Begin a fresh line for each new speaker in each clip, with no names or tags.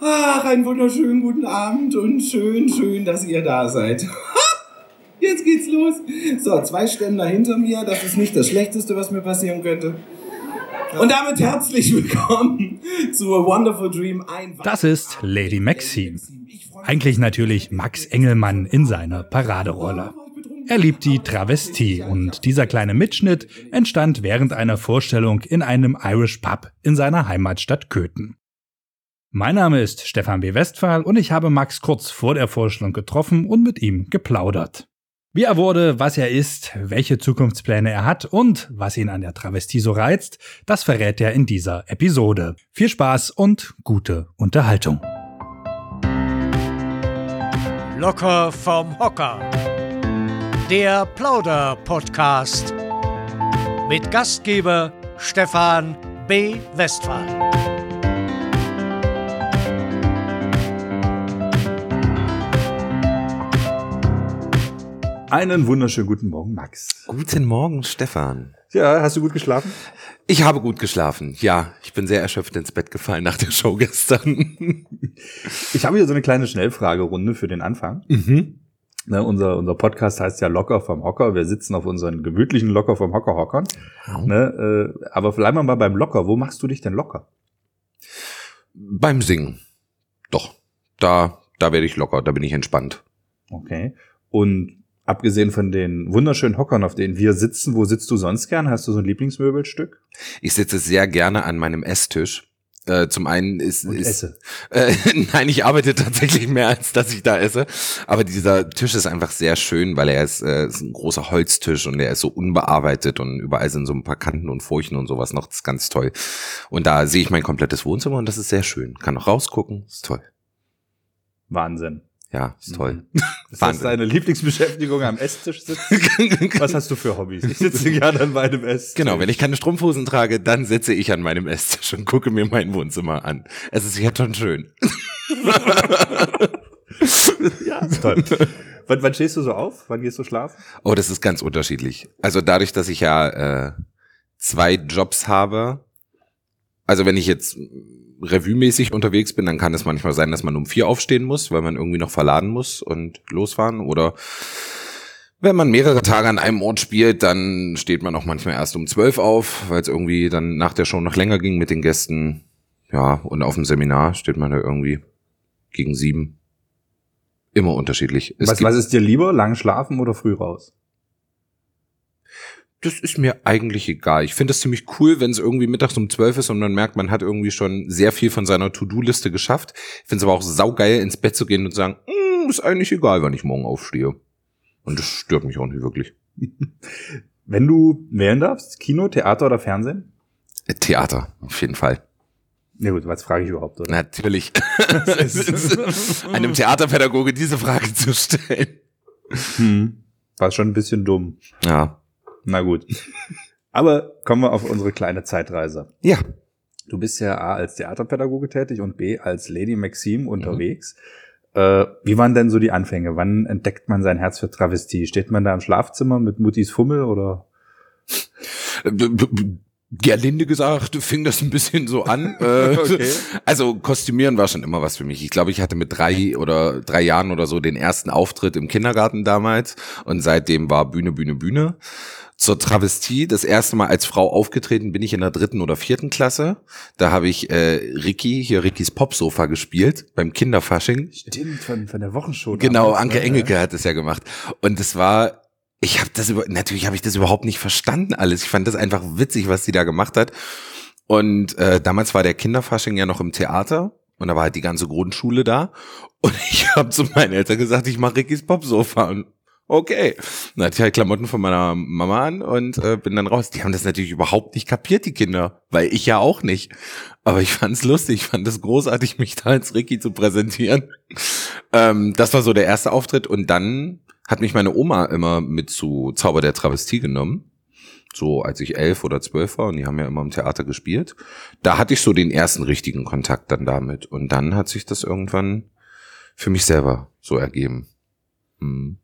Ach, einen wunderschönen guten Abend und schön, schön, dass ihr da seid. Jetzt geht's los. So, zwei Ständer hinter mir, das ist nicht das Schlechteste, was mir passieren könnte. Und damit herzlich willkommen zu A Wonderful Dream. Ein
das ist Lady Maxine. Eigentlich natürlich Max Engelmann in seiner Paraderolle. Er liebt die Travestie und dieser kleine Mitschnitt entstand während einer Vorstellung in einem Irish Pub in seiner Heimatstadt Köthen. Mein Name ist Stefan B. Westphal und ich habe Max kurz vor der Vorstellung getroffen und mit ihm geplaudert. Wie er wurde, was er ist, welche Zukunftspläne er hat und was ihn an der Travestie so reizt, das verrät er in dieser Episode. Viel Spaß und gute Unterhaltung.
Locker vom Hocker der Plauder-Podcast mit Gastgeber Stefan B. Westphal.
Einen wunderschönen guten Morgen, Max.
Guten Morgen, Stefan.
Ja, hast du gut geschlafen?
Ich habe gut geschlafen. Ja, ich bin sehr erschöpft ins Bett gefallen nach der Show gestern.
ich habe hier so eine kleine Schnellfragerunde für den Anfang. Mhm. Ne, unser, unser Podcast heißt ja Locker vom Hocker. Wir sitzen auf unseren gemütlichen Locker vom Hocker hockern. Wow. Ne, äh, aber bleiben wir mal beim Locker. Wo machst du dich denn locker?
Beim Singen. Doch. Da, da werde ich locker, da bin ich entspannt.
Okay. Und abgesehen von den wunderschönen Hockern, auf denen wir sitzen, wo sitzt du sonst gern? Hast du so ein Lieblingsmöbelstück?
Ich sitze sehr gerne an meinem Esstisch. Äh, zum einen ist,
und
ist
esse.
Äh, nein, ich arbeite tatsächlich mehr als dass ich da esse. Aber dieser Tisch ist einfach sehr schön, weil er ist, äh, ist ein großer Holztisch und er ist so unbearbeitet und überall sind so ein paar Kanten und Furchen und sowas noch. Das ist ganz toll. Und da sehe ich mein komplettes Wohnzimmer und das ist sehr schön. Kann auch rausgucken, ist toll.
Wahnsinn.
Ja, ist toll.
Mhm. Ist das deine Lieblingsbeschäftigung am Esstisch sitzen? Was hast du für Hobbys? Ich sitze gerne an meinem Esstisch.
Genau, wenn ich keine Strumpfhosen trage, dann sitze ich an meinem Esstisch und gucke mir mein Wohnzimmer an. Es ist jetzt schon schön.
ja, ist toll. Wann, wann stehst du so auf? Wann gehst du schlafen?
Oh, das ist ganz unterschiedlich. Also dadurch, dass ich ja äh, zwei Jobs habe, also wenn ich jetzt Revue-mäßig unterwegs bin, dann kann es manchmal sein, dass man um vier aufstehen muss, weil man irgendwie noch verladen muss und losfahren. Oder wenn man mehrere Tage an einem Ort spielt, dann steht man auch manchmal erst um zwölf auf, weil es irgendwie dann nach der Show noch länger ging mit den Gästen. Ja, und auf dem Seminar steht man da irgendwie gegen sieben. Immer unterschiedlich.
was, was ist dir lieber, lang schlafen oder früh raus?
Das ist mir eigentlich egal. Ich finde es ziemlich cool, wenn es irgendwie mittags um zwölf ist und man merkt, man hat irgendwie schon sehr viel von seiner To-Do-Liste geschafft. Ich finde es aber auch saugeil, ins Bett zu gehen und zu sagen, mm, ist eigentlich egal, wann ich morgen aufstehe. Und das stört mich auch nicht wirklich.
Wenn du wählen darfst, Kino, Theater oder Fernsehen?
Äh, Theater, auf jeden Fall.
Na gut, was frage ich überhaupt, oder?
Natürlich. Einem Theaterpädagoge diese Frage zu stellen.
Hm. War schon ein bisschen dumm.
Ja.
Na gut. Aber kommen wir auf unsere kleine Zeitreise.
Ja.
Du bist ja A als Theaterpädagoge tätig und B als Lady Maxime unterwegs. Mhm. Äh, wie waren denn so die Anfänge? Wann entdeckt man sein Herz für Travestie? Steht man da im Schlafzimmer mit Muttis Fummel oder?
Gerlinde gesagt, fing das ein bisschen so an. Äh, okay. Also Kostümieren war schon immer was für mich. Ich glaube, ich hatte mit drei oder drei Jahren oder so den ersten Auftritt im Kindergarten damals und seitdem war Bühne, Bühne, Bühne zur Travestie das erste Mal als Frau aufgetreten bin ich in der dritten oder vierten Klasse. Da habe ich äh, Ricky, hier Rickys Popsofa gespielt beim Kinderfasching.
Stimmt, von, von der Wochenshow.
Genau, Anke Engelke ja. hat es ja gemacht. Und es war, ich habe das über, natürlich habe ich das überhaupt nicht verstanden alles. Ich fand das einfach witzig, was sie da gemacht hat. Und äh, damals war der Kinderfasching ja noch im Theater und da war halt die ganze Grundschule da. Und ich habe zu meinen Eltern gesagt, ich mache Rickys Popsofa. Und okay. Dann hatte ich halt Klamotten von meiner Mama an und äh, bin dann raus. Die haben das natürlich überhaupt nicht kapiert, die Kinder, weil ich ja auch nicht. Aber ich fand's lustig, ich fand es großartig, mich da als Ricky zu präsentieren. Ähm, das war so der erste Auftritt und dann hat mich meine Oma immer mit zu Zauber der Travestie genommen. So als ich elf oder zwölf war und die haben ja immer im Theater gespielt. Da hatte ich so den ersten richtigen Kontakt dann damit. Und dann hat sich das irgendwann für mich selber so ergeben.
Hm.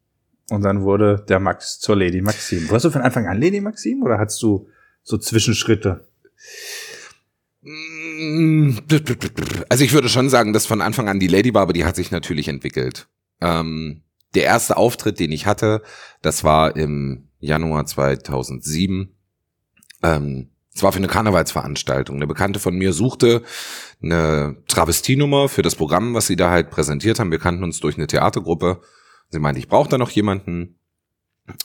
Und dann wurde der Max zur Lady Maxim. Warst du von Anfang an Lady Maxim oder hattest du so Zwischenschritte?
Also ich würde schon sagen, dass von Anfang an die Lady war, aber die hat sich natürlich entwickelt. Ähm, der erste Auftritt, den ich hatte, das war im Januar 2007. Ähm, es war für eine Karnevalsveranstaltung. Eine Bekannte von mir suchte eine Travestienummer für das Programm, was sie da halt präsentiert haben. Wir kannten uns durch eine Theatergruppe. Sie meinte, ich brauche da noch jemanden.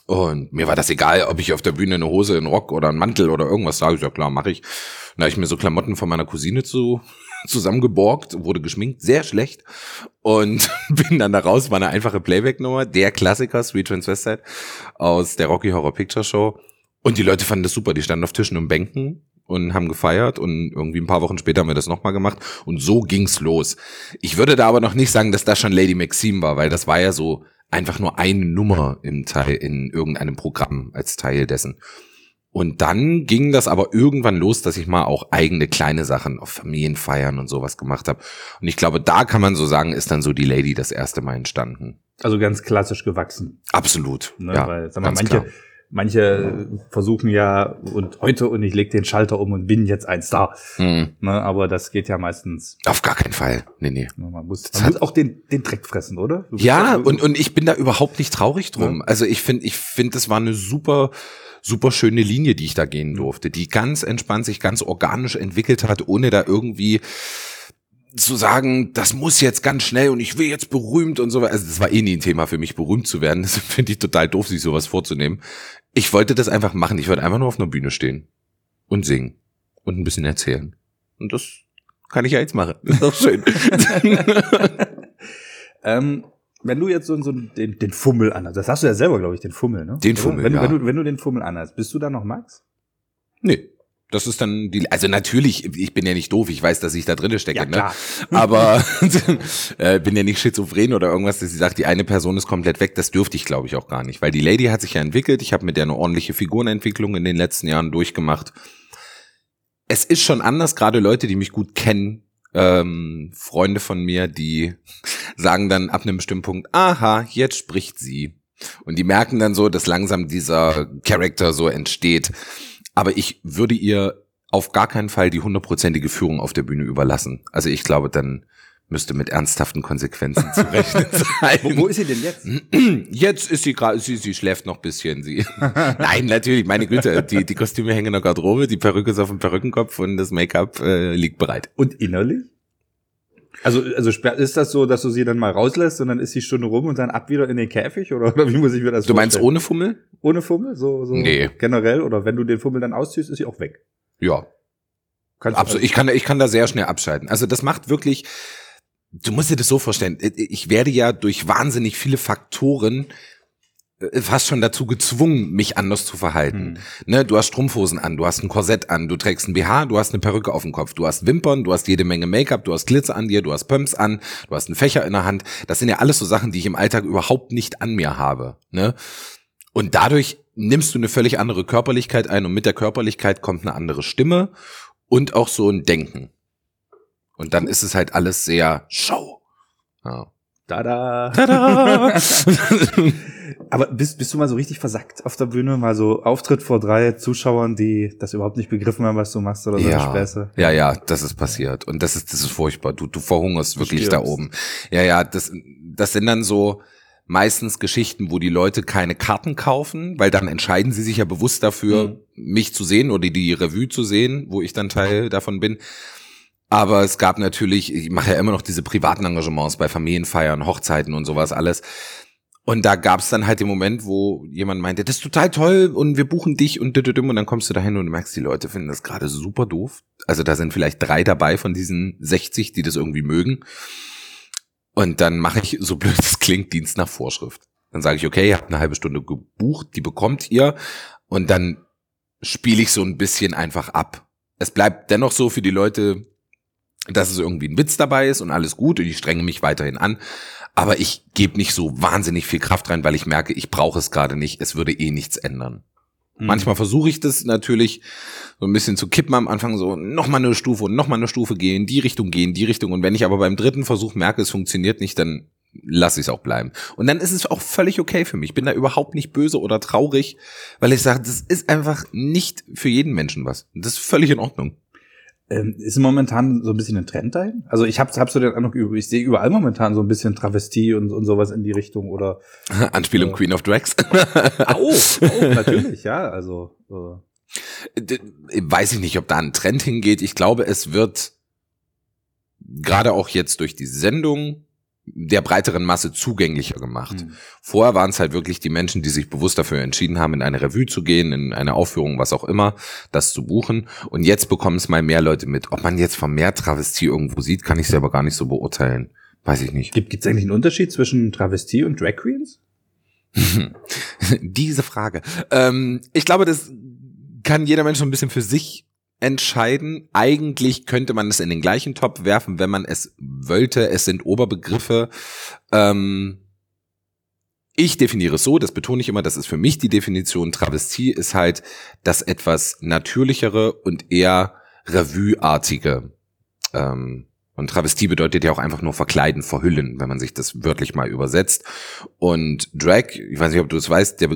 Und mir war das egal, ob ich auf der Bühne eine Hose, einen Rock oder einen Mantel oder irgendwas sage. Ich ja klar, mache ich. Da habe ich mir so Klamotten von meiner Cousine zu zusammengeborgt, wurde geschminkt, sehr schlecht. Und bin dann da raus, war eine einfache Playback-Nummer, der Klassiker, Sweet Transvestite, aus der Rocky Horror Picture Show. Und die Leute fanden das super, die standen auf Tischen und Bänken und haben gefeiert und irgendwie ein paar Wochen später haben wir das nochmal gemacht und so ging's los. Ich würde da aber noch nicht sagen, dass das schon Lady Maxime war, weil das war ja so einfach nur eine Nummer im Teil, in irgendeinem Programm als Teil dessen. Und dann ging das aber irgendwann los, dass ich mal auch eigene kleine Sachen auf Familienfeiern und sowas gemacht habe. Und ich glaube, da kann man so sagen, ist dann so die Lady das erste Mal entstanden.
Also ganz klassisch gewachsen.
Absolut.
Ne? Ja, Weil, sag mal, manche, klar. Manche versuchen ja und heute und ich leg den Schalter um und bin jetzt ein Star. Mhm. Ne? Aber das geht ja meistens.
Auf gar keinen Fall. Nee, nee.
Man muss, man muss auch den, den Dreck fressen, oder?
Ja, und, und ich bin da überhaupt nicht traurig drum. Ja. Also ich finde, ich finde, das war eine super super schöne Linie, die ich da gehen mhm. durfte, die ganz entspannt sich ganz organisch entwickelt hat, ohne da irgendwie zu sagen, das muss jetzt ganz schnell und ich will jetzt berühmt und so weiter. Also das war eh nie ein Thema für mich, berühmt zu werden. Das finde ich total doof, sich sowas vorzunehmen. Ich wollte das einfach machen. Ich wollte einfach nur auf einer Bühne stehen und singen und ein bisschen erzählen. Und das kann ich ja jetzt machen. Das ist doch schön.
ähm, wenn du jetzt so, so den, den Fummel anhast, das hast du ja selber, glaube ich, den Fummel, ne?
Den Fummel,
wenn,
ja.
wenn, du, wenn du den Fummel anhast, bist du dann noch Max?
Nee. Das ist dann die, also natürlich, ich bin ja nicht doof, ich weiß, dass ich da drinne stecke,
ja,
ne? Aber äh, bin ja nicht schizophren oder irgendwas, dass sie sagt, die eine Person ist komplett weg, das dürfte ich glaube ich auch gar nicht, weil die Lady hat sich ja entwickelt, ich habe mit der eine ordentliche Figurenentwicklung in den letzten Jahren durchgemacht. Es ist schon anders, gerade Leute, die mich gut kennen, ähm, Freunde von mir, die sagen dann ab einem bestimmten Punkt, aha, jetzt spricht sie. Und die merken dann so, dass langsam dieser Charakter so entsteht. Aber ich würde ihr auf gar keinen Fall die hundertprozentige Führung auf der Bühne überlassen. Also ich glaube, dann müsste mit ernsthaften Konsequenzen zu rechnen sein.
wo, wo ist sie denn jetzt?
Jetzt ist sie gerade, sie, sie schläft noch bisschen. Sie. Nein, natürlich, meine Güte, die, die Kostüme hängen in der Garderobe, die Perücke ist auf dem Perückenkopf und das Make-up äh, liegt bereit.
Und innerlich? Also, also ist das so, dass du sie dann mal rauslässt und dann ist die Stunde rum und dann ab wieder in den Käfig oder, oder wie muss ich mir das
Du vorstellen? meinst ohne Fummel?
Ohne Fummel, so, so
nee.
generell oder wenn du den Fummel dann ausziehst, ist sie auch weg.
Ja. Kannst Absolut. Ich kann, ich kann da sehr schnell abschalten. Also das macht wirklich, du musst dir das so vorstellen, ich werde ja durch wahnsinnig viele Faktoren fast schon dazu gezwungen, mich anders zu verhalten. Hm. Ne, du hast Strumpfhosen an, du hast ein Korsett an, du trägst ein BH, du hast eine Perücke auf dem Kopf, du hast Wimpern, du hast jede Menge Make-up, du hast Glitzer an dir, du hast Pumps an, du hast einen Fächer in der Hand. Das sind ja alles so Sachen, die ich im Alltag überhaupt nicht an mir habe. Ne? Und dadurch nimmst du eine völlig andere Körperlichkeit ein und mit der Körperlichkeit kommt eine andere Stimme und auch so ein Denken. Und dann ist es halt alles sehr Show.
Ja. Tada! Tada! Aber bist, bist du mal so richtig versackt auf der Bühne? Mal so Auftritt vor drei Zuschauern, die das überhaupt nicht begriffen haben, was du machst oder so
ja,
Späße?
Ja, ja, das ist passiert. Und das ist, das ist furchtbar. Du, du verhungerst wirklich da oben. Ja, ja, das, das sind dann so meistens Geschichten, wo die Leute keine Karten kaufen, weil dann entscheiden sie sich ja bewusst dafür, mhm. mich zu sehen oder die Revue zu sehen, wo ich dann Teil davon bin. Aber es gab natürlich, ich mache ja immer noch diese privaten Engagements bei Familienfeiern, Hochzeiten und sowas alles. Und da gab es dann halt den Moment, wo jemand meinte, das ist total toll und wir buchen dich und und dann kommst du dahin und du merkst, die Leute finden das gerade super doof. Also da sind vielleicht drei dabei von diesen 60, die das irgendwie mögen. Und dann mache ich, so blöd es klingt, Dienst nach Vorschrift. Dann sage ich, okay, ihr habt eine halbe Stunde gebucht, die bekommt ihr. Und dann spiele ich so ein bisschen einfach ab. Es bleibt dennoch so für die Leute, dass es irgendwie ein Witz dabei ist und alles gut und ich strenge mich weiterhin an. Aber ich gebe nicht so wahnsinnig viel Kraft rein, weil ich merke, ich brauche es gerade nicht. Es würde eh nichts ändern. Mhm. Manchmal versuche ich das natürlich so ein bisschen zu kippen am Anfang, so nochmal eine Stufe und nochmal eine Stufe gehen, die Richtung gehen, die Richtung. Und wenn ich aber beim dritten Versuch merke, es funktioniert nicht, dann lasse ich es auch bleiben. Und dann ist es auch völlig okay für mich. Ich bin da überhaupt nicht böse oder traurig, weil ich sage, das ist einfach nicht für jeden Menschen was. Das ist völlig in Ordnung.
Ähm, ist momentan so ein bisschen ein Trend dahin? Also ich habe hab so den Eindruck, ich sehe überall momentan so ein bisschen Travestie und, und sowas in die Richtung oder
Anspielung äh, Queen of Drags.
oh, oh, natürlich, ja, also
äh. weiß ich nicht, ob da ein Trend hingeht. Ich glaube, es wird gerade auch jetzt durch die Sendung der breiteren Masse zugänglicher gemacht. Mhm. Vorher waren es halt wirklich die Menschen, die sich bewusst dafür entschieden haben, in eine Revue zu gehen, in eine Aufführung, was auch immer, das zu buchen. Und jetzt bekommen es mal mehr Leute mit. Ob man jetzt vermehrt Travestie irgendwo sieht, kann ich selber gar nicht so beurteilen. Weiß ich nicht.
Gibt es eigentlich einen Unterschied zwischen Travestie und Drag Queens?
Diese Frage. Ähm, ich glaube, das kann jeder Mensch so ein bisschen für sich entscheiden. Eigentlich könnte man es in den gleichen Topf werfen, wenn man es wollte. Es sind Oberbegriffe. Ähm, ich definiere es so, das betone ich immer, das ist für mich die Definition. Travestie ist halt das etwas natürlichere und eher Revue-artige. Ähm, und Travestie bedeutet ja auch einfach nur verkleiden, verhüllen, wenn man sich das wörtlich mal übersetzt. Und Drag, ich weiß nicht, ob du es weißt, der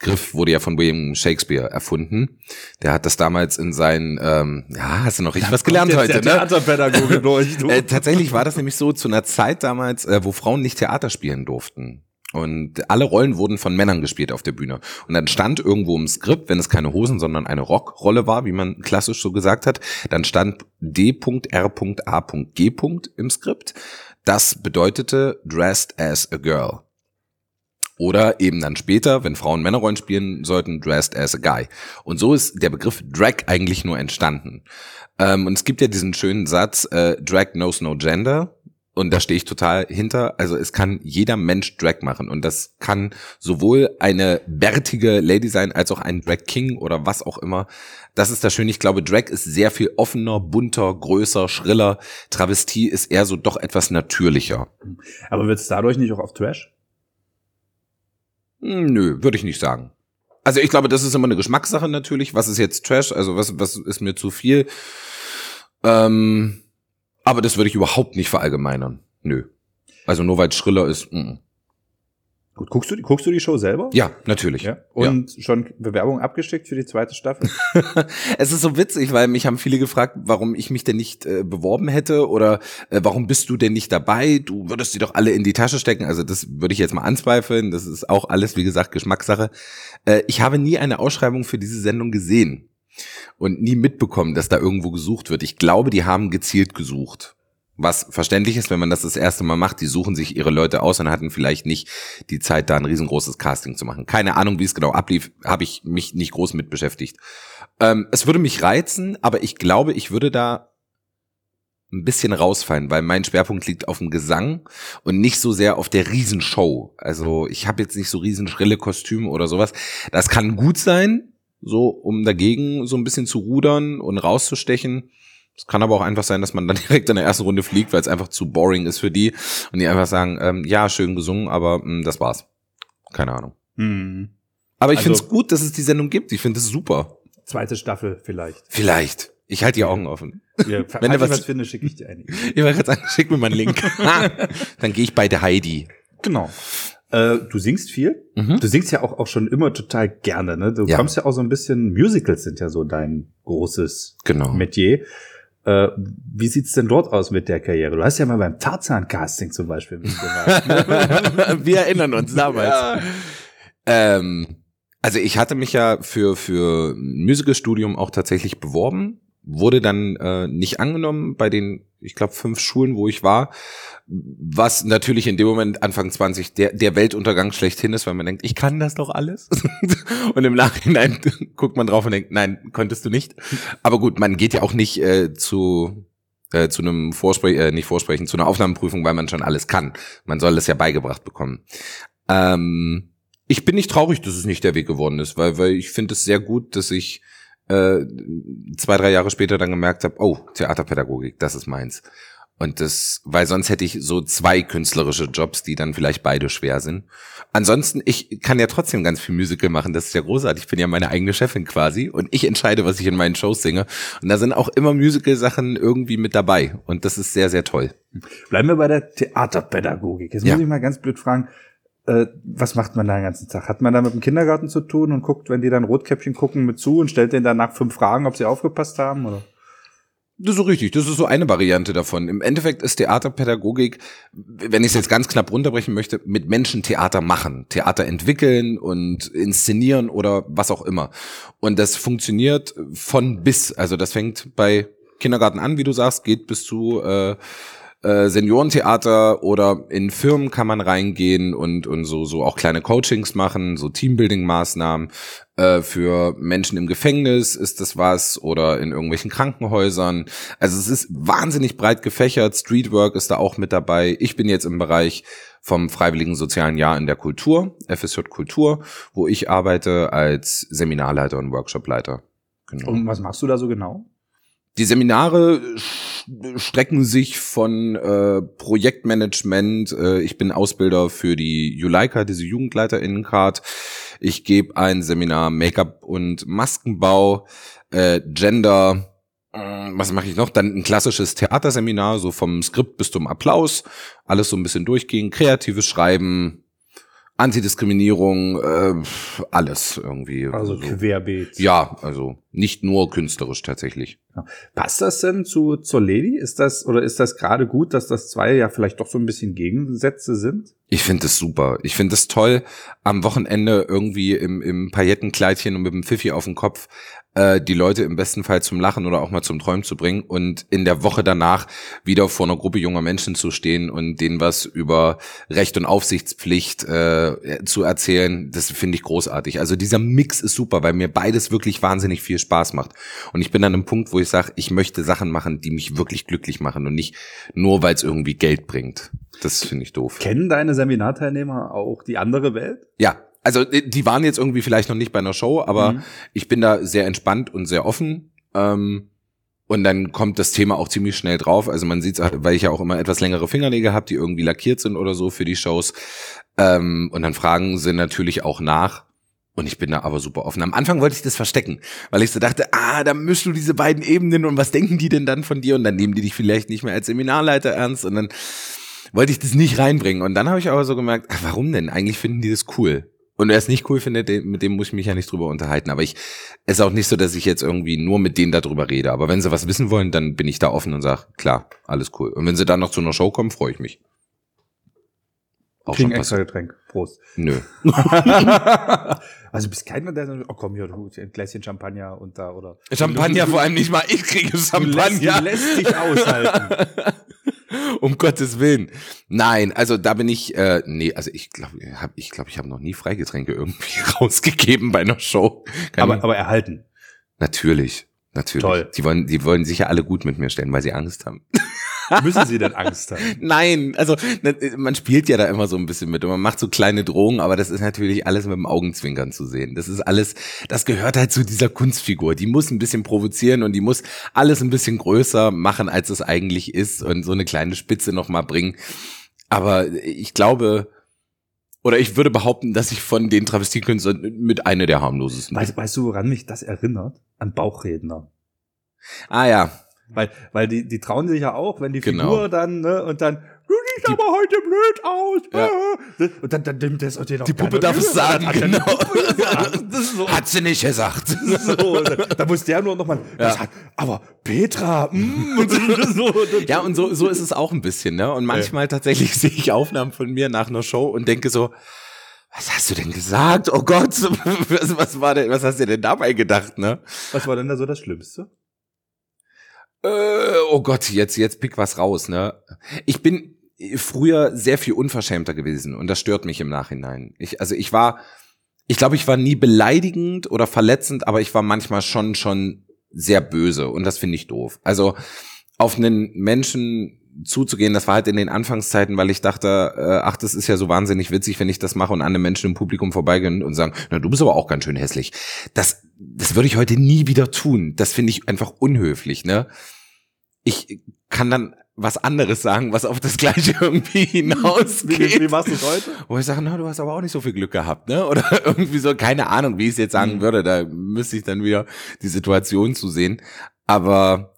Begriff wurde ja von William Shakespeare erfunden. Der hat das damals in seinen, ähm, ja, hast du noch richtig da was gelernt heute,
ne? Theaterpädagoge durch,
du. äh, tatsächlich war das nämlich so zu einer Zeit damals, äh, wo Frauen nicht Theater spielen durften. Und alle Rollen wurden von Männern gespielt auf der Bühne. Und dann stand irgendwo im Skript, wenn es keine Hosen, sondern eine Rockrolle war, wie man klassisch so gesagt hat, dann stand D.R.A.G. im Skript. Das bedeutete dressed as a girl. Oder eben dann später, wenn Frauen Männerrollen spielen sollten, dressed as a guy. Und so ist der Begriff Drag eigentlich nur entstanden. Ähm, und es gibt ja diesen schönen Satz, äh, Drag knows no gender. Und da stehe ich total hinter. Also es kann jeder Mensch Drag machen. Und das kann sowohl eine bärtige Lady sein, als auch ein Drag King oder was auch immer. Das ist das Schöne. Ich glaube, Drag ist sehr viel offener, bunter, größer, schriller. Travestie ist eher so doch etwas natürlicher.
Aber wird es dadurch nicht auch auf Trash?
Hm, nö, würde ich nicht sagen. Also ich glaube, das ist immer eine Geschmackssache natürlich. Was ist jetzt Trash? Also was, was ist mir zu viel? Ähm, aber das würde ich überhaupt nicht verallgemeinern. Nö. Also nur weil es schriller ist. Mm.
Gut, guckst du, guckst du die Show selber?
Ja, natürlich.
Ja? Und ja. schon Bewerbung abgeschickt für die zweite Staffel?
es ist so witzig, weil mich haben viele gefragt, warum ich mich denn nicht äh, beworben hätte oder äh, warum bist du denn nicht dabei? Du würdest die doch alle in die Tasche stecken. Also das würde ich jetzt mal anzweifeln. Das ist auch alles, wie gesagt, Geschmackssache. Äh, ich habe nie eine Ausschreibung für diese Sendung gesehen und nie mitbekommen, dass da irgendwo gesucht wird. Ich glaube, die haben gezielt gesucht. Was verständlich ist, wenn man das das erste Mal macht, die suchen sich ihre Leute aus und hatten vielleicht nicht die Zeit, da ein riesengroßes Casting zu machen. Keine Ahnung, wie es genau ablief, habe ich mich nicht groß mit beschäftigt. Ähm, es würde mich reizen, aber ich glaube, ich würde da ein bisschen rausfallen, weil mein Schwerpunkt liegt auf dem Gesang und nicht so sehr auf der Riesenshow. Also ich habe jetzt nicht so riesenschrille Kostüme oder sowas. Das kann gut sein, so um dagegen so ein bisschen zu rudern und rauszustechen. Es kann aber auch einfach sein, dass man dann direkt in der ersten Runde fliegt, weil es einfach zu boring ist für die und die einfach sagen, ähm, ja, schön gesungen, aber mh, hm, das war's. Keine Ahnung. Mhm. Aber ich also, finde es gut, dass es die Sendung gibt. Ich finde es super.
Zweite Staffel vielleicht.
Vielleicht. Ich halte die Augen offen.
Ja, Wenn du was, was findest, schicke ich dir eine.
Ich wollte gerade sagen, schick mir mal einen Link. dann gehe ich bei der Heidi.
Genau. Äh, du singst viel. Mhm. Du singst ja auch, auch schon immer total gerne. Ne? Du ja. kommst ja auch so ein bisschen, Musicals sind ja so dein großes
genau.
Metier. Äh, wie sieht's denn dort aus mit der Karriere? Du hast ja mal beim Tarzan-Casting zum Beispiel mitgemacht.
Wir erinnern uns damals. Ja. Ähm, also ich hatte mich ja für, für Musicalstudium auch tatsächlich beworben, wurde dann äh, nicht angenommen bei den, ich glaube, fünf Schulen, wo ich war was natürlich in dem Moment Anfang 20 der, der Weltuntergang schlechthin ist, weil man denkt, ich kann das doch alles. und im Nachhinein guckt man drauf und denkt, nein, konntest du nicht. Aber gut, man geht ja auch nicht äh, zu äh, zu einem Vorsprech, äh, nicht Vorsprechen, zu einer Aufnahmeprüfung, weil man schon alles kann. Man soll das ja beigebracht bekommen. Ähm, ich bin nicht traurig, dass es nicht der Weg geworden ist, weil, weil ich finde es sehr gut, dass ich äh, zwei, drei Jahre später dann gemerkt habe, oh, Theaterpädagogik, das ist meins. Und das, weil sonst hätte ich so zwei künstlerische Jobs, die dann vielleicht beide schwer sind. Ansonsten, ich kann ja trotzdem ganz viel Musical machen. Das ist ja großartig. Ich bin ja meine eigene Chefin quasi und ich entscheide, was ich in meinen Shows singe. Und da sind auch immer Musical-Sachen irgendwie mit dabei. Und das ist sehr, sehr toll.
Bleiben wir bei der Theaterpädagogik. Jetzt muss ja. ich mal ganz blöd fragen, äh, was macht man da den ganzen Tag? Hat man da mit dem Kindergarten zu tun und guckt, wenn die dann Rotkäppchen gucken, mit zu und stellt denen danach fünf Fragen, ob sie aufgepasst haben? Oder?
Das ist so richtig. Das ist so eine Variante davon. Im Endeffekt ist Theaterpädagogik, wenn ich es jetzt ganz knapp runterbrechen möchte, mit Menschen Theater machen, Theater entwickeln und inszenieren oder was auch immer. Und das funktioniert von bis. Also das fängt bei Kindergarten an, wie du sagst, geht bis zu äh, äh, Seniorentheater oder in Firmen kann man reingehen und, und so, so auch kleine Coachings machen, so Teambuilding-Maßnahmen. Äh, für Menschen im Gefängnis ist das was oder in irgendwelchen Krankenhäusern. Also es ist wahnsinnig breit gefächert. Streetwork ist da auch mit dabei. Ich bin jetzt im Bereich vom Freiwilligen Sozialen Jahr in der Kultur, FSJ Kultur, wo ich arbeite als Seminarleiter und Workshopleiter.
Genau. Und was machst du da so genau?
Die Seminare strecken sich von äh, Projektmanagement. Äh, ich bin Ausbilder für die Juleika, diese Jugendleiterinnen-Card. Ich gebe ein Seminar Make-up und Maskenbau, äh, Gender. Äh, was mache ich noch? Dann ein klassisches Theaterseminar, so vom Skript bis zum Applaus. Alles so ein bisschen durchgehen. Kreatives Schreiben, Antidiskriminierung, äh, alles irgendwie.
Also so. querbeet.
Ja, also nicht nur künstlerisch tatsächlich. Ja.
Passt das denn zu zur Lady? Ist das oder ist das gerade gut, dass das zwei ja vielleicht doch so ein bisschen Gegensätze sind?
Ich finde das super. Ich finde es toll, am Wochenende irgendwie im, im Paillettenkleidchen und mit dem Pfiffi auf dem Kopf äh, die Leute im besten Fall zum Lachen oder auch mal zum Träumen zu bringen und in der Woche danach wieder vor einer Gruppe junger Menschen zu stehen und denen was über Recht und Aufsichtspflicht äh, zu erzählen, das finde ich großartig. Also dieser Mix ist super, weil mir beides wirklich wahnsinnig viel Spaß macht. Und ich bin an einem Punkt, wo ich sage, ich möchte Sachen machen, die mich wirklich glücklich machen und nicht nur, weil es irgendwie Geld bringt. Das finde ich doof.
Kennen deine Seminarteilnehmer auch die andere Welt?
Ja, also die waren jetzt irgendwie vielleicht noch nicht bei einer Show, aber mhm. ich bin da sehr entspannt und sehr offen. Ähm, und dann kommt das Thema auch ziemlich schnell drauf. Also man sieht weil ich ja auch immer etwas längere Fingernägel habe, die irgendwie lackiert sind oder so für die Shows. Ähm, und dann fragen sie natürlich auch nach. Und ich bin da aber super offen. Am Anfang wollte ich das verstecken, weil ich so dachte, ah, da mischst du diese beiden Ebenen und was denken die denn dann von dir? Und dann nehmen die dich vielleicht nicht mehr als Seminarleiter ernst. Und dann wollte ich das nicht reinbringen. Und dann habe ich aber so gemerkt, ach, warum denn? Eigentlich finden die das cool. Und wer es nicht cool findet, mit dem muss ich mich ja nicht drüber unterhalten. Aber ich, es ist auch nicht so, dass ich jetzt irgendwie nur mit denen darüber rede. Aber wenn sie was wissen wollen, dann bin ich da offen und sage, klar, alles cool. Und wenn sie dann noch zu einer Show kommen, freue ich mich.
Auch Kriegen extra Getränk. Prost.
Nö.
also bist keiner, der sagt, oh komm hier, ein Gläschen Champagner und da, oder.
Champagner vor allem nicht mal, ich kriege Champagner.
Du lässt, du lässt dich aushalten.
um Gottes Willen. Nein, also da bin ich, äh, nee, also ich glaube, hab, ich glaube, ich habe noch nie Freigetränke irgendwie rausgegeben bei einer Show.
aber, aber erhalten.
Natürlich, natürlich. Toll. Die wollen, die wollen sicher alle gut mit mir stellen, weil sie Angst haben.
Müssen sie denn Angst haben?
Nein, also ne, man spielt ja da immer so ein bisschen mit und man macht so kleine Drohungen, aber das ist natürlich alles mit dem Augenzwinkern zu sehen. Das ist alles, das gehört halt zu dieser Kunstfigur. Die muss ein bisschen provozieren und die muss alles ein bisschen größer machen, als es eigentlich ist und so eine kleine Spitze nochmal bringen. Aber ich glaube, oder ich würde behaupten, dass ich von den Travestiekünstlern mit einer der harmlosesten
weißt, weißt du, woran mich das erinnert? An Bauchredner.
Ah ja,
weil, weil die, die trauen sich ja auch, wenn die genau. Figur dann, ne, und dann, du siehst die, aber heute blöd aus. Ja. Und dann, dann nimmt das
und den auch Die Puppe darf es sagen, genau. so. Hat sie nicht gesagt.
So, da, da muss der nur nochmal, ja. Aber Petra, mm, und
so, Ja, und so, so ist es auch ein bisschen, ne? Und manchmal ja. tatsächlich sehe ich Aufnahmen von mir nach einer Show und denke so, was hast du denn gesagt? Oh Gott, was, was war denn, was hast du denn dabei gedacht, ne?
Was war denn da so das Schlimmste?
Äh, oh Gott, jetzt, jetzt pick was raus, ne? Ich bin früher sehr viel unverschämter gewesen und das stört mich im Nachhinein. Ich, also ich war, ich glaube, ich war nie beleidigend oder verletzend, aber ich war manchmal schon, schon sehr böse und das finde ich doof. Also auf einen Menschen zuzugehen, das war halt in den Anfangszeiten, weil ich dachte, äh, ach, das ist ja so wahnsinnig witzig, wenn ich das mache und andere Menschen im Publikum vorbeigehen und sagen, na, du bist aber auch ganz schön hässlich. Das, das würde ich heute nie wieder tun. Das finde ich einfach unhöflich, ne? Ich kann dann was anderes sagen, was auf das Gleiche irgendwie hinausgeht.
Wie, wie machst du es heute?
Wo ich sage, na, du hast aber auch nicht so viel Glück gehabt, ne? Oder irgendwie so, keine Ahnung, wie ich es jetzt sagen mhm. würde. Da müsste ich dann wieder die Situation zu sehen. Aber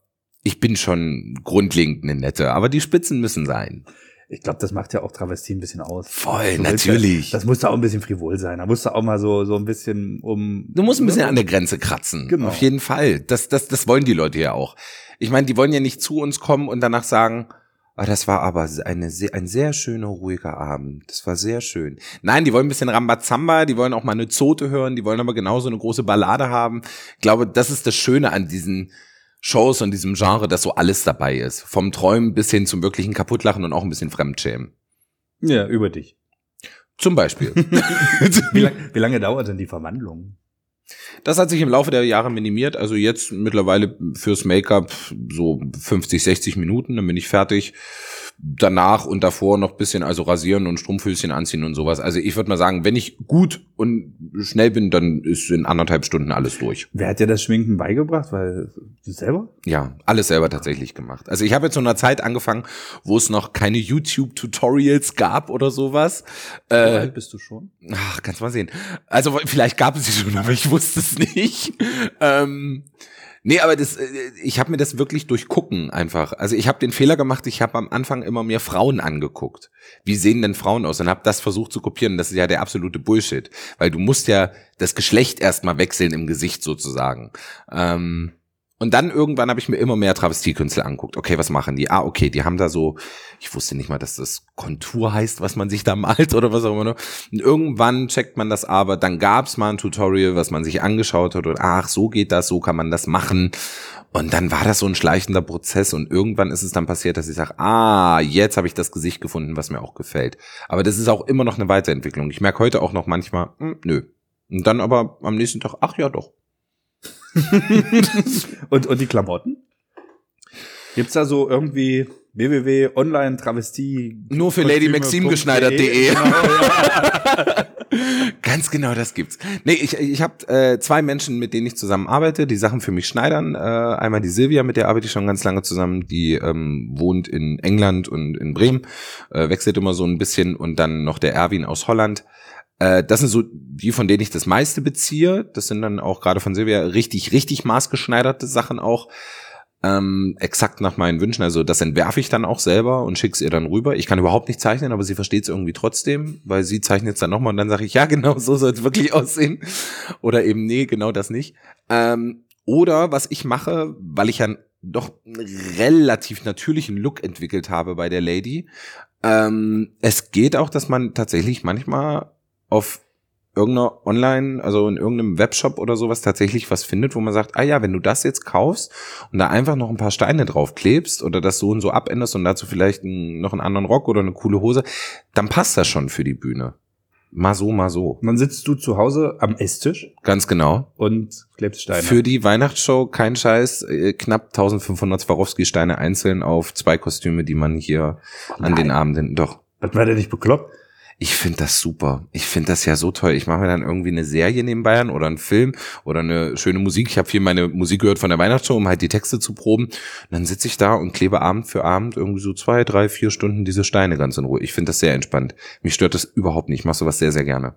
ich bin schon grundlegend eine nette, aber die Spitzen müssen sein.
Ich glaube, das macht ja auch Travestie ein bisschen aus.
Voll, natürlich.
Ja, das muss da auch ein bisschen frivol sein. Da musst du auch mal so, so ein bisschen um.
Du musst ein bisschen an der Grenze kratzen. Genau. Auf jeden Fall. Das, das, das wollen die Leute ja auch. Ich meine, die wollen ja nicht zu uns kommen und danach sagen, Ah, das war aber eine ein sehr schöner, ruhiger Abend. Das war sehr schön. Nein, die wollen ein bisschen Rambazamba, die wollen auch mal eine Zote hören, die wollen aber genauso eine große Ballade haben. Ich glaube, das ist das Schöne an diesen Shows und diesem Genre, dass so alles dabei ist. Vom Träumen bis hin zum wirklichen Kaputtlachen und auch ein bisschen Fremdschämen.
Ja, über dich.
Zum Beispiel.
wie, lang, wie lange dauert denn die Verwandlung?
Das hat sich im Laufe der Jahre minimiert. Also jetzt mittlerweile fürs Make-up so 50, 60 Minuten, dann bin ich fertig danach und davor noch bisschen also rasieren und Strumpfhöschen anziehen und sowas. Also ich würde mal sagen, wenn ich gut und schnell bin, dann ist in anderthalb Stunden alles durch.
Wer hat dir das Schminken beigebracht? Weil du selber?
Ja, alles selber tatsächlich gemacht. Also ich habe jetzt zu einer Zeit angefangen, wo es noch keine YouTube-Tutorials gab oder sowas.
Wie äh, alt bist du schon?
Ach, kannst mal sehen. Also vielleicht gab es sie schon, aber ich wusste es nicht. Ähm, Nee, aber das, äh, ich habe mir das wirklich durchgucken einfach. Also ich habe den Fehler gemacht, ich habe am Anfang immer mehr Frauen angeguckt. Wie sehen denn Frauen aus? Und habe das versucht zu kopieren. Das ist ja der absolute Bullshit. Weil du musst ja das Geschlecht erstmal wechseln im Gesicht sozusagen. Ähm, und dann irgendwann habe ich mir immer mehr Travestiekünstler anguckt. Okay, was machen die? Ah, okay, die haben da so, ich wusste nicht mal, dass das Kontur heißt, was man sich da malt oder was auch immer. Und irgendwann checkt man das aber, dann gab's mal ein Tutorial, was man sich angeschaut hat und ach, so geht das, so kann man das machen. Und dann war das so ein schleichender Prozess und irgendwann ist es dann passiert, dass ich sage, ah, jetzt habe ich das Gesicht gefunden, was mir auch gefällt. Aber das ist auch immer noch eine Weiterentwicklung. Ich merke heute auch noch manchmal, hm, nö. Und dann aber am nächsten Tag, ach ja, doch.
und, und die Klamotten? Gibt's da so irgendwie www.online-travestie?
Nur für ladymaximgeschneidert.de. Genau, ja. Ganz genau, das gibt's. Nee, ich, ich habe äh, zwei Menschen, mit denen ich zusammen arbeite, die Sachen für mich schneidern. Äh, einmal die Silvia, mit der arbeite ich schon ganz lange zusammen, die ähm, wohnt in England und in Bremen, äh, wechselt immer so ein bisschen und dann noch der Erwin aus Holland. Äh, das sind so die, von denen ich das meiste beziehe. Das sind dann auch gerade von Silvia richtig, richtig maßgeschneiderte Sachen auch. Ähm, exakt nach meinen Wünschen. Also das entwerfe ich dann auch selber und schick's ihr dann rüber. Ich kann überhaupt nicht zeichnen, aber sie versteht es irgendwie trotzdem, weil sie zeichnet es dann nochmal und dann sage ich, ja genau, so soll es wirklich aussehen. Oder eben, nee, genau das nicht. Ähm, oder was ich mache, weil ich ja doch einen relativ natürlichen Look entwickelt habe bei der Lady. Ähm, es geht auch, dass man tatsächlich manchmal auf irgendeiner Online, also in irgendeinem Webshop oder sowas tatsächlich was findet, wo man sagt, ah ja, wenn du das jetzt kaufst und da einfach noch ein paar Steine drauf klebst oder das so und so abänderst und dazu vielleicht noch einen anderen Rock oder eine coole Hose, dann passt das schon für die Bühne. Mal so, mal so.
Und dann sitzt du zu Hause am Esstisch.
Ganz genau.
Und klebst Steine.
Für die Weihnachtsshow, kein Scheiß, äh, knapp 1500 Swarovski-Steine einzeln auf zwei Kostüme, die man hier Nein. an den Abenden, doch.
Was war der nicht bekloppt?
Ich finde das super. Ich finde das ja so toll. Ich mache mir dann irgendwie eine Serie nebenbei an oder einen Film oder eine schöne Musik. Ich habe viel meine Musik gehört von der Weihnachtsshow, um halt die Texte zu proben. Und dann sitze ich da und klebe Abend für Abend irgendwie so zwei, drei, vier Stunden diese Steine ganz in Ruhe. Ich finde das sehr entspannt. Mich stört das überhaupt nicht. Ich mache sowas sehr, sehr gerne.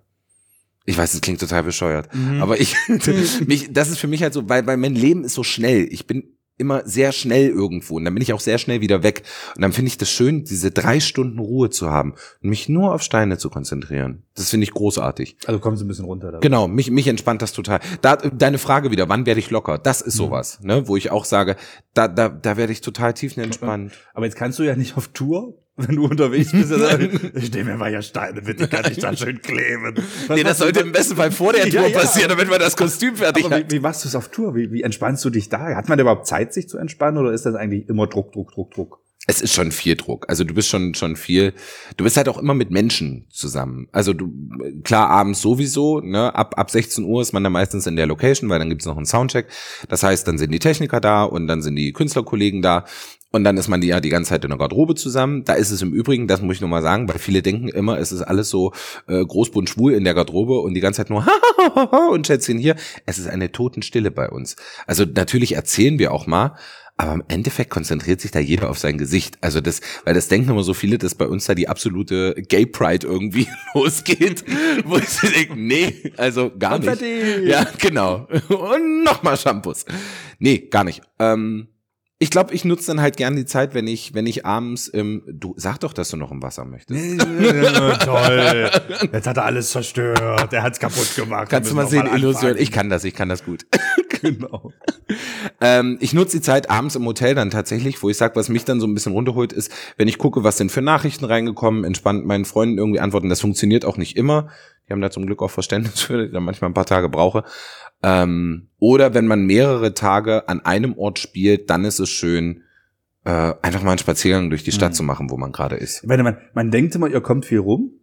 Ich weiß, es klingt total bescheuert, mhm. aber ich, mich, das ist für mich halt so, weil, weil mein Leben ist so schnell. Ich bin immer sehr schnell irgendwo und dann bin ich auch sehr schnell wieder weg. Und dann finde ich das schön, diese drei Stunden Ruhe zu haben und mich nur auf Steine zu konzentrieren. Das finde ich großartig.
Also kommst du ein bisschen runter. Dabei.
Genau, mich, mich entspannt das total. Da, deine Frage wieder, wann werde ich locker? Das ist mhm. sowas, mhm. ne, wo ich auch sage, da, da, da werde ich total tiefenentspannt.
Aber jetzt kannst du ja nicht auf Tour wenn du unterwegs bist, ich nehme mir mal ja Steine bitte, kann ich da schön kleben.
Was nee, das sollte im besten Fall vor der Tour ja. passieren, damit man das Kostüm fertig
Aber
hat.
Wie, wie machst du es auf Tour? Wie, wie entspannst du dich da? Hat man überhaupt Zeit, sich zu entspannen oder ist das eigentlich immer Druck, Druck, Druck, Druck?
Es ist schon viel Druck. Also du bist schon schon viel. Du bist halt auch immer mit Menschen zusammen. Also du klar abends sowieso. Ne, ab ab 16 Uhr ist man dann meistens in der Location, weil dann gibt's noch einen Soundcheck. Das heißt, dann sind die Techniker da und dann sind die Künstlerkollegen da und dann ist man die ja die ganze Zeit in der Garderobe zusammen. Da ist es im Übrigen, das muss ich nochmal sagen, weil viele denken immer, es ist alles so äh, großbunt schwul in der Garderobe und die ganze Zeit nur und Schätzchen hier. Es ist eine Totenstille bei uns. Also natürlich erzählen wir auch mal, aber im Endeffekt konzentriert sich da jeder auf sein Gesicht. Also das, weil das denken immer so viele, dass bei uns da die absolute Gay Pride irgendwie losgeht, wo ich denke, nee, also gar nicht. Ja, genau. Und nochmal Shampoos. Nee, gar nicht. Ähm, Ich glaube, ich nutze dann halt gern die Zeit, wenn ich, wenn ich abends im. Du sag doch, dass du noch im Wasser möchtest.
Toll. Jetzt hat er alles zerstört. Er hat's kaputt gemacht.
Kannst du mal sehen,
noch
Illusion. Ich kann das, ich kann das gut.
Genau.
Ähm, ich nutze die Zeit abends im Hotel dann tatsächlich, wo ich sage, was mich dann so ein bisschen runterholt, ist, wenn ich gucke, was sind für Nachrichten reingekommen, entspannt meinen Freunden irgendwie antworten. Das funktioniert auch nicht immer. Die haben da zum Glück auch Verständnis für, die ich da manchmal ein paar Tage brauche. Ähm, oder wenn man mehrere Tage an einem Ort spielt, dann ist es schön, äh, einfach mal einen Spaziergang durch die Stadt
Mhm.
zu machen, wo man gerade ist.
Ich meine, man, man denkt immer, ihr kommt viel rum,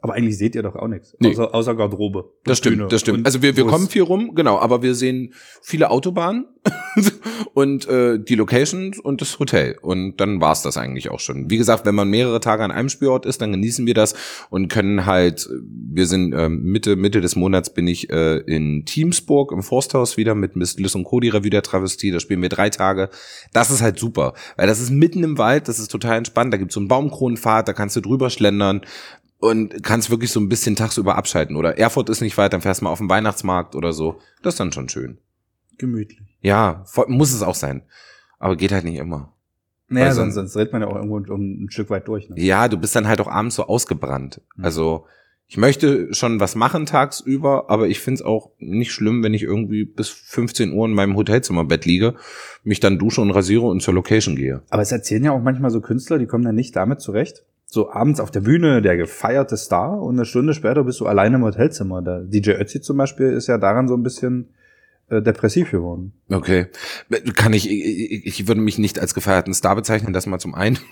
aber eigentlich seht ihr doch auch nichts.
Nee.
Außer, außer Garderobe.
Das
und Bühne.
stimmt, das stimmt. Also wir, wir kommen viel rum, genau, aber wir sehen viele Autobahnen und äh, die Locations und das Hotel. Und dann war's das eigentlich auch schon. Wie gesagt, wenn man mehrere Tage an einem Spielort ist, dann genießen wir das und können halt, wir sind ähm, Mitte, Mitte des Monats bin ich äh, in Teamsburg im Forsthaus wieder mit Miss Liz und Cody Revue der Travestie. Da spielen wir drei Tage. Das ist halt super, weil das ist mitten im Wald, das ist total entspannt. Da gibt's so einen Baumkronenpfad, da kannst du drüber schlendern und kannst wirklich so ein bisschen tagsüber abschalten. Oder Erfurt ist nicht weit, dann fährst du mal auf den Weihnachtsmarkt oder so. Das ist dann schon schön.
Gemütlich.
Ja, muss es auch sein. Aber geht halt nicht immer.
Naja,
Also-
sonst, sonst dreht man ja auch irgendwo ein, ein Stück weit durch. Ne?
Ja, du bist dann halt auch abends so ausgebrannt.
Mhm.
Also ich möchte schon was machen tagsüber, aber ich find's auch nicht schlimm, wenn ich irgendwie bis 15 Uhr in meinem Hotelzimmerbett liege, mich dann dusche und rasiere und zur Location gehe.
Aber es erzählen ja auch manchmal so Künstler, die kommen dann nicht damit zurecht. So abends auf der Bühne, der gefeierte Star und eine Stunde später bist du alleine im Hotelzimmer. Der DJ Ötzi zum Beispiel ist ja daran so ein bisschen äh, depressiv geworden.
Okay. Kann ich, ich, ich würde mich nicht als gefeierten Star bezeichnen, das mal zum einen.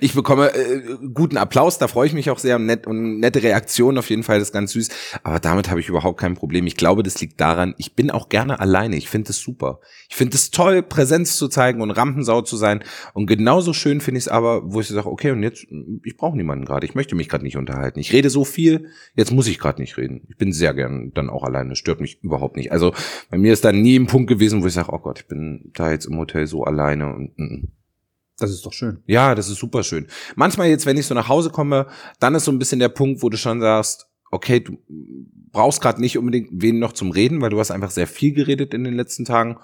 Ich bekomme äh, guten Applaus, da freue ich mich auch sehr und, nett, und nette Reaktion auf jeden Fall, das ist ganz süß. Aber damit habe ich überhaupt kein Problem. Ich glaube, das liegt daran, ich bin auch gerne alleine. Ich finde es super. Ich finde es toll, Präsenz zu zeigen und Rampensau zu sein. Und genauso schön finde ich es aber, wo ich sage, okay, und jetzt, ich brauche niemanden gerade. Ich möchte mich gerade nicht unterhalten. Ich rede so viel, jetzt muss ich gerade nicht reden. Ich bin sehr gern dann auch alleine. Stört mich überhaupt nicht. Also bei mir ist da nie ein Punkt gewesen, wo ich sage, oh Gott, ich bin da jetzt im Hotel so alleine und mm, mm.
Das ist doch schön.
ja, das ist super schön. Manchmal jetzt, wenn ich so nach Hause komme, dann ist so ein bisschen der Punkt, wo du schon sagst, okay, du brauchst gerade nicht unbedingt wen noch zum Reden, weil du hast einfach sehr viel geredet in den letzten Tagen.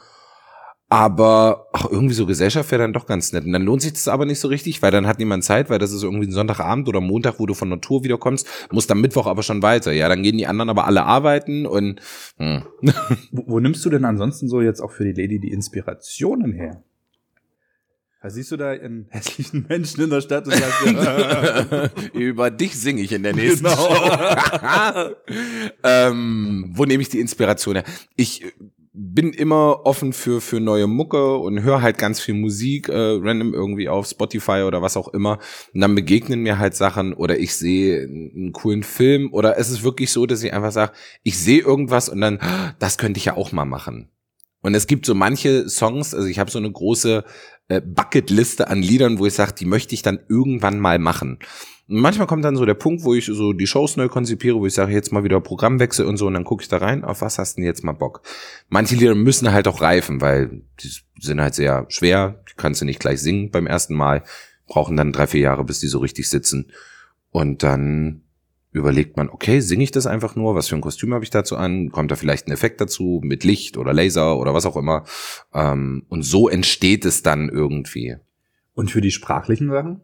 Aber ach, irgendwie so Gesellschaft wäre dann doch ganz nett. Und dann lohnt sich das aber nicht so richtig, weil dann hat niemand Zeit, weil das ist irgendwie ein Sonntagabend oder Montag, wo du von der Tour wiederkommst, musst am Mittwoch aber schon weiter. Ja, dann gehen die anderen aber alle arbeiten und hm.
Wo, wo nimmst du denn ansonsten so jetzt auch für die Lady die Inspirationen her? Da siehst du da einen hässlichen Menschen in der Stadt und sagst dir,
Über dich singe ich in der nächsten
Genau.
Show. ähm, wo nehme ich die Inspiration her? Ich äh, bin immer offen für, für neue Mucke und höre halt ganz viel Musik, äh, random irgendwie auf Spotify oder was auch immer. Und dann begegnen mir halt Sachen oder ich sehe einen coolen Film oder es ist wirklich so, dass ich einfach sage, ich sehe irgendwas und dann, "Ah, das könnte ich ja auch mal machen. Und es gibt so manche Songs, also ich habe so eine große äh, Bucketliste an Liedern, wo ich sage, die möchte ich dann irgendwann mal machen. Manchmal kommt dann so der Punkt, wo ich so die Shows neu konzipiere, wo ich sage, jetzt mal wieder Programmwechsel und so, und dann gucke ich da rein, auf was hast du denn jetzt mal Bock? Manche Lieder müssen halt auch reifen, weil die sind halt sehr schwer, die kannst du nicht gleich singen beim ersten Mal, brauchen dann drei, vier Jahre, bis die so richtig sitzen. Und dann überlegt man, okay, singe ich das einfach nur? Was für ein Kostüm habe ich dazu an? Kommt da vielleicht ein Effekt dazu mit Licht oder Laser oder was auch immer? Ähm, und so entsteht es dann irgendwie.
Und für die sprachlichen Sachen?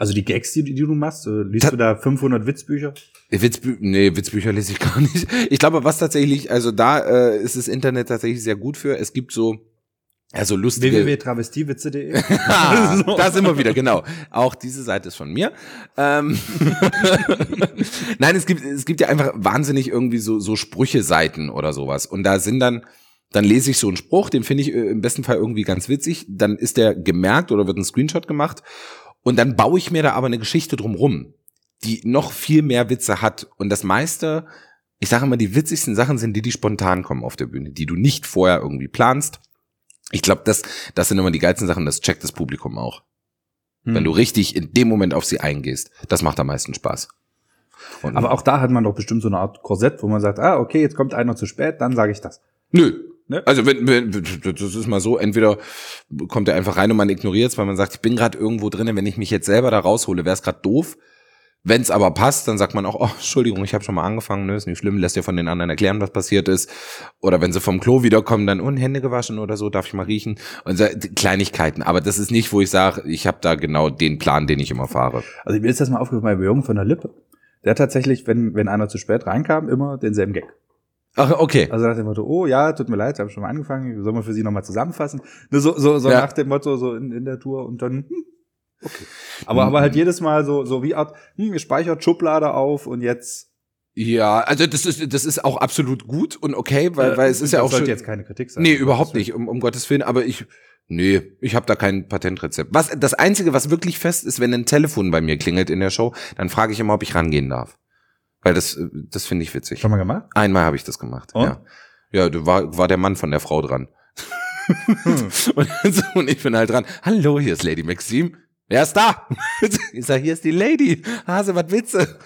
Also die Gags, die, die du machst, äh, liest
Ta-
du da 500 Witzbücher?
Witzbü nee, Witzbücher lese ich gar nicht. Ich glaube, was tatsächlich, also da äh, ist das Internet tatsächlich sehr gut für. Es gibt so, also lustige.
www.travestiewitze.de
Ah, da sind wir wieder, genau. Auch diese Seite ist von mir. Ähm Nein, es gibt, es gibt ja einfach wahnsinnig irgendwie so, so Sprüche-Seiten oder sowas. Und da sind dann, dann lese ich so einen Spruch, den finde ich äh, im besten Fall irgendwie ganz witzig. Dann ist der gemerkt oder wird ein Screenshot gemacht. Und dann baue ich mir da aber eine Geschichte drumrum, die noch viel mehr Witze hat. Und das meiste, ich sage immer, die witzigsten Sachen sind die, die spontan kommen auf der Bühne, die du nicht vorher irgendwie planst. Ich glaube, das, das sind immer die geilsten Sachen, das checkt das Publikum auch.
Hm.
Wenn du richtig in dem Moment auf sie eingehst. Das macht am meisten Spaß. Und
Aber auch da hat man doch bestimmt so eine Art Korsett, wo man sagt, ah, okay, jetzt kommt einer zu spät, dann sage ich das.
Nö.
Ne?
Also wenn, wenn das ist mal so, entweder kommt er einfach rein und man ignoriert es, weil man sagt, ich bin gerade irgendwo drin, wenn ich mich jetzt selber da raushole, wäre es gerade doof. Wenn es aber passt, dann sagt man auch, oh, Entschuldigung, ich habe schon mal angefangen, ne, ist nicht schlimm, lässt dir von den anderen erklären, was passiert ist. Oder wenn sie vom Klo wiederkommen, dann, oh, Hände gewaschen oder so, darf ich mal riechen. Und so, Kleinigkeiten. Aber das ist nicht, wo ich sage, ich habe da genau den Plan, den ich immer fahre.
Also mir ist das mal aufgefallen bei Jürgen von der Lippe. Der tatsächlich, wenn, wenn einer zu spät reinkam, immer denselben Gag.
Ach, okay.
Also nach dem Motto, oh ja, tut mir leid, wir haben schon mal angefangen, sollen wir für Sie nochmal zusammenfassen? Ne, So, so, so
Ja.
nach dem Motto, so in, in der Tour und dann, hm, okay. Aber, aber halt jedes Mal so, so wie Art, hm, ihr speichert Schublade auf und jetzt.
Ja, also das ist, das ist auch absolut gut und okay, weil, weil es ist ja
das
auch
sollte
schon,
jetzt keine Kritik sein.
Nee, überhaupt nicht, um, um Gottes Willen, aber ich, nee, ich habe da kein Patentrezept. Was, das Einzige, was wirklich fest ist, wenn ein Telefon bei mir klingelt in der Show, dann frage ich immer, ob ich rangehen darf. Weil das, äh, das finde ich witzig.
Schon mal gemacht?
Einmal habe ich das gemacht,
Und?
ja. Ja, da war, war der Mann von der Frau dran. und, so, und ich bin halt dran. Hallo, hier ist Lady Maxim. Wer ist da? Ich sag, hier ist die Lady. Hase, was du?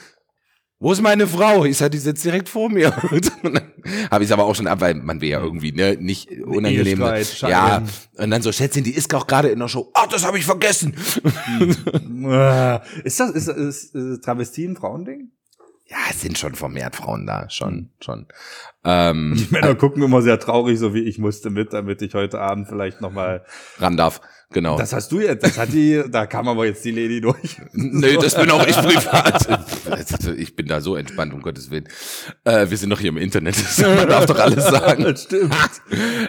Wo ist meine Frau? Ich sag, die sitzt direkt vor mir. Und habe ich es aber auch schon ab, weil man will ja irgendwie ne, nicht unangenehm. Ja, und dann so, Schätzchen, die ist auch gerade in der Show. Ach, das habe ich vergessen.
ist das, ist, ist, ist Travestie ein Frauending?
Ja, es sind schon vermehrt Frauen da, schon, schon. Ähm,
Die Männer gucken immer sehr traurig, so wie ich musste mit, damit ich heute Abend vielleicht nochmal.
ran darf, genau.
Das hast du jetzt, das hat die, da kam aber jetzt die Lady durch.
Nee, das bin auch ich privat. Ich bin da so entspannt, um Gottes Willen. Äh, wir sind doch hier im Internet. Man darf doch alles sagen.
Das stimmt.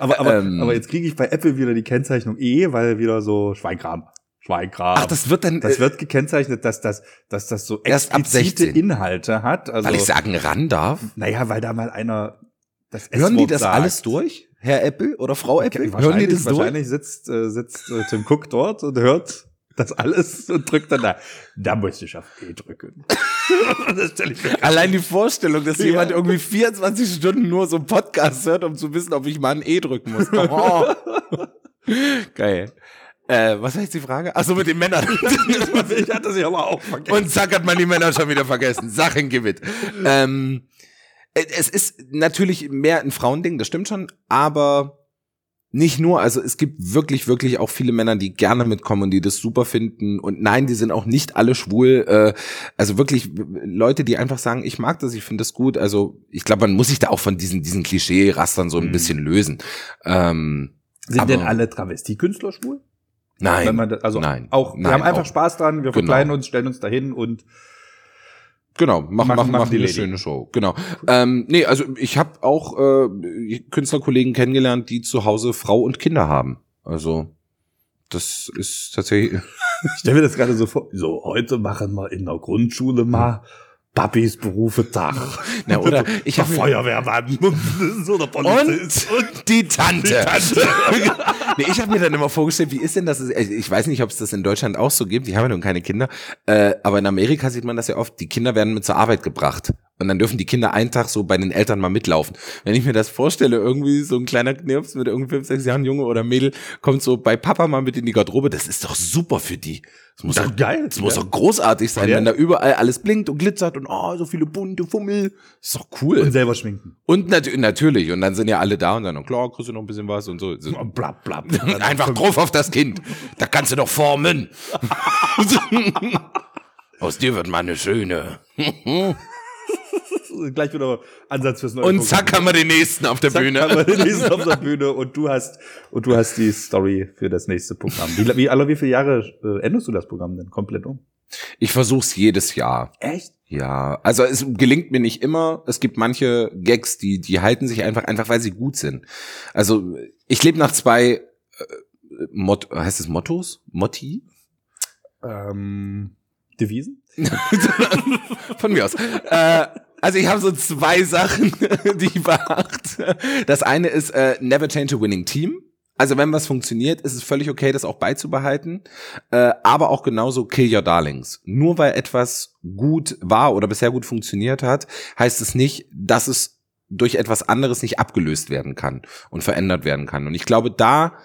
Aber, aber,
Ähm.
aber jetzt kriege ich bei Apple wieder die Kennzeichnung E, weil wieder so Schweinkram. Schweinkram.
Ach, das wird dann,
das
äh,
wird gekennzeichnet, dass das, dass das so
Erst ab
explizite
16.
Inhalte hat. Also,
weil ich sagen ran darf.
naja, weil da mal einer das
Hören die das
sagt.
alles durch? Herr Apple oder Frau Apple? Hören die
Wahrscheinlich,
das durch?
wahrscheinlich sitzt, äh, sitzt äh, Tim Cook dort und hört das alles und drückt dann da. Da musste ich auf E drücken.
Allein die Vorstellung, dass
Ja.
jemand irgendwie 24 Stunden nur so einen Podcast hört, um zu wissen, ob ich mal ein E drücken muss. Oh. Geil. Äh, was war jetzt die Frage? Ach so, mit den Männern.
ich hatte sie aber auch vergessen.
Und zack hat man die Männer schon wieder vergessen. Sachen gewinnt. Ähm, äh, es ist natürlich mehr ein Frauending, das stimmt schon, aber nicht nur, also es gibt wirklich, wirklich auch viele Männer, die gerne mitkommen und die das super finden. Und nein, die sind auch nicht alle schwul. Äh, also wirklich Leute, die einfach sagen, ich mag das, ich finde das gut. Also ich glaube, man muss sich da auch von diesen, diesen Klischee-Rastern so ein
Mhm.
bisschen lösen. Ähm,
Sind denn alle Travestiekünstler schwul?
Nein.
Das, also
nein.
auch, wir
Nein,
haben einfach
auch.
Spaß dran, wir
Genau.
verkleiden uns, stellen uns dahin und
Genau, machen,
Machen-
machen,
machen die
eine
Lady.
schöne Show. Genau. Ähm, nee, also ich habe auch äh, Künstlerkollegen kennengelernt, die zu Hause Frau und Kinder haben. Also das ist tatsächlich.
ich stelle mir das gerade so vor. So, heute machen wir in der Grundschule mal Papis Berufe Tag.
Na, oder ich habe
Feuerwehrmann so der Polizist.
und, und die Tante. Nee, ich habe mir dann immer vorgestellt, wie ist denn das? Ich weiß nicht, ob es das in Deutschland auch so gibt. Die haben ja nun keine Kinder. Äh, aber in Amerika sieht man das ja oft. Die Kinder werden mit zur Arbeit gebracht. Und dann dürfen die Kinder einen Tag so bei den Eltern mal mitlaufen. Wenn ich mir das vorstelle, irgendwie so ein kleiner Knirps mit irgendwie fünf, sechs Jahren, Junge oder Mädel, kommt so bei Papa mal mit in die Garderobe, das ist doch super für die. Das muss doch
geil.
Das muss doch großartig sein,
Ja.
wenn da überall alles blinkt und glitzert und oh, so viele bunte Fummel. ist doch cool.
Und selber schminken.
Und nat natürlich, und dann sind ja alle da und dann, klar, kriegst du noch ein bisschen was und so. so.
Blab, blab.
Einfach drauf auf das Kind. Da kannst du doch formen. Aus dir wird mal eine schöne.
Gleich wieder Ansatz fürs neue
Und
Programm.
zack haben wir den nächsten auf der
Zack,
Bühne.
haben wir den nächsten auf der Bühne und du hast und du hast die Story für das nächste Programm. Wie, wie alle wie viele Jahre äh, änderst du das Programm denn komplett um?
Ich versuch's jedes Jahr.
Echt?
Ja, also es gelingt mir nicht immer. Es gibt manche Gags, die die halten sich einfach einfach, weil sie gut sind. Also ich lebe nach zwei äh, Mot heißt es Mottos? Motti?
Ähm, Devisen?
Von mir aus. Äh, also ich habe so zwei Sachen, die ich beachte. Das eine ist äh, never change a winning team. Also wenn was funktioniert, ist es völlig okay, das auch beizubehalten. Äh, aber auch genauso kill your darlings. Nur weil etwas gut war oder bisher gut funktioniert hat, heißt es nicht, dass es durch etwas anderes nicht abgelöst werden kann und verändert werden kann. Und ich glaube, da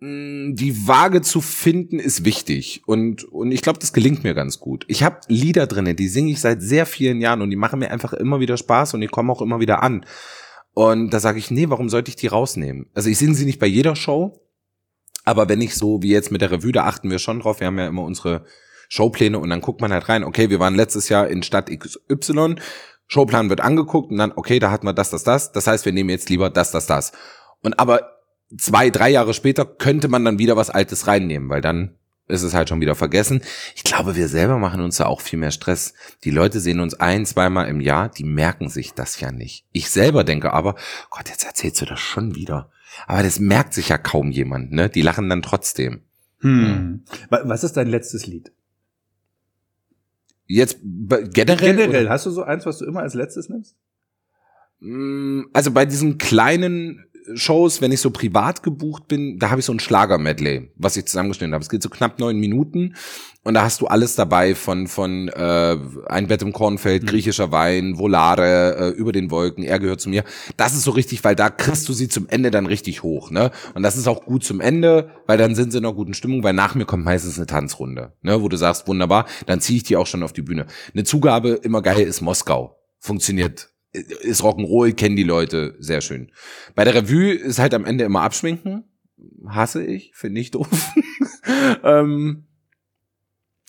mh, die Waage zu finden ist wichtig und und ich glaube, das gelingt mir ganz gut. Ich habe Lieder drinne, die singe ich seit sehr vielen Jahren und die machen mir einfach immer wieder Spaß und die kommen auch immer wieder an. Und da sage ich, nee, warum sollte ich die rausnehmen? Also ich singe sie nicht bei jeder Show, aber wenn ich so wie jetzt mit der Revue, da achten wir schon drauf. Wir haben ja immer unsere Showpläne und dann guckt man halt rein, okay, wir waren letztes Jahr in Stadt XY, Showplan wird angeguckt und dann, okay, da hatten wir das, das, das. Das heißt, wir nehmen jetzt lieber das, das, das. Und aber zwei, drei Jahre später könnte man dann wieder was Altes reinnehmen, weil dann ist es halt schon wieder vergessen. Ich glaube, wir selber machen uns da auch viel mehr Stress. Die Leute sehen uns ein, zweimal im Jahr, die merken sich das ja nicht. Ich selber denke aber, Gott, jetzt erzählst du das schon wieder. Aber das merkt sich ja kaum jemand, ne? Die lachen dann trotzdem.
Hm. Was ist dein letztes Lied?
Jetzt generell?
Generell, hast du so eins, was du immer als letztes nimmst?
Mm, also bei diesen kleinen Shows, wenn ich so privat gebucht bin, da habe ich so ein Schlager-Medley, was ich zusammengeschnitten habe. Es geht so knapp neun Minuten und da hast du alles dabei von von äh, ein Bett im Kornfeld, mhm. griechischer Wein, Volare, äh, über den Wolken, er gehört zu mir. Das ist so richtig, weil da kriegst du sie zum Ende dann richtig hoch, ne? Und das ist auch gut zum Ende, weil dann sind sie in einer guten Stimmung, weil nach mir kommt meistens eine Tanzrunde, ne? Wo du sagst, wunderbar, dann ziehe ich die auch schon auf die Bühne. Eine Zugabe immer geil ist Moskau. Funktioniert ist Rock'n'Roll, kennen die Leute sehr schön. Bei der Revue ist halt am Ende immer abschminken. Hasse ich, finde ich doof. ähm,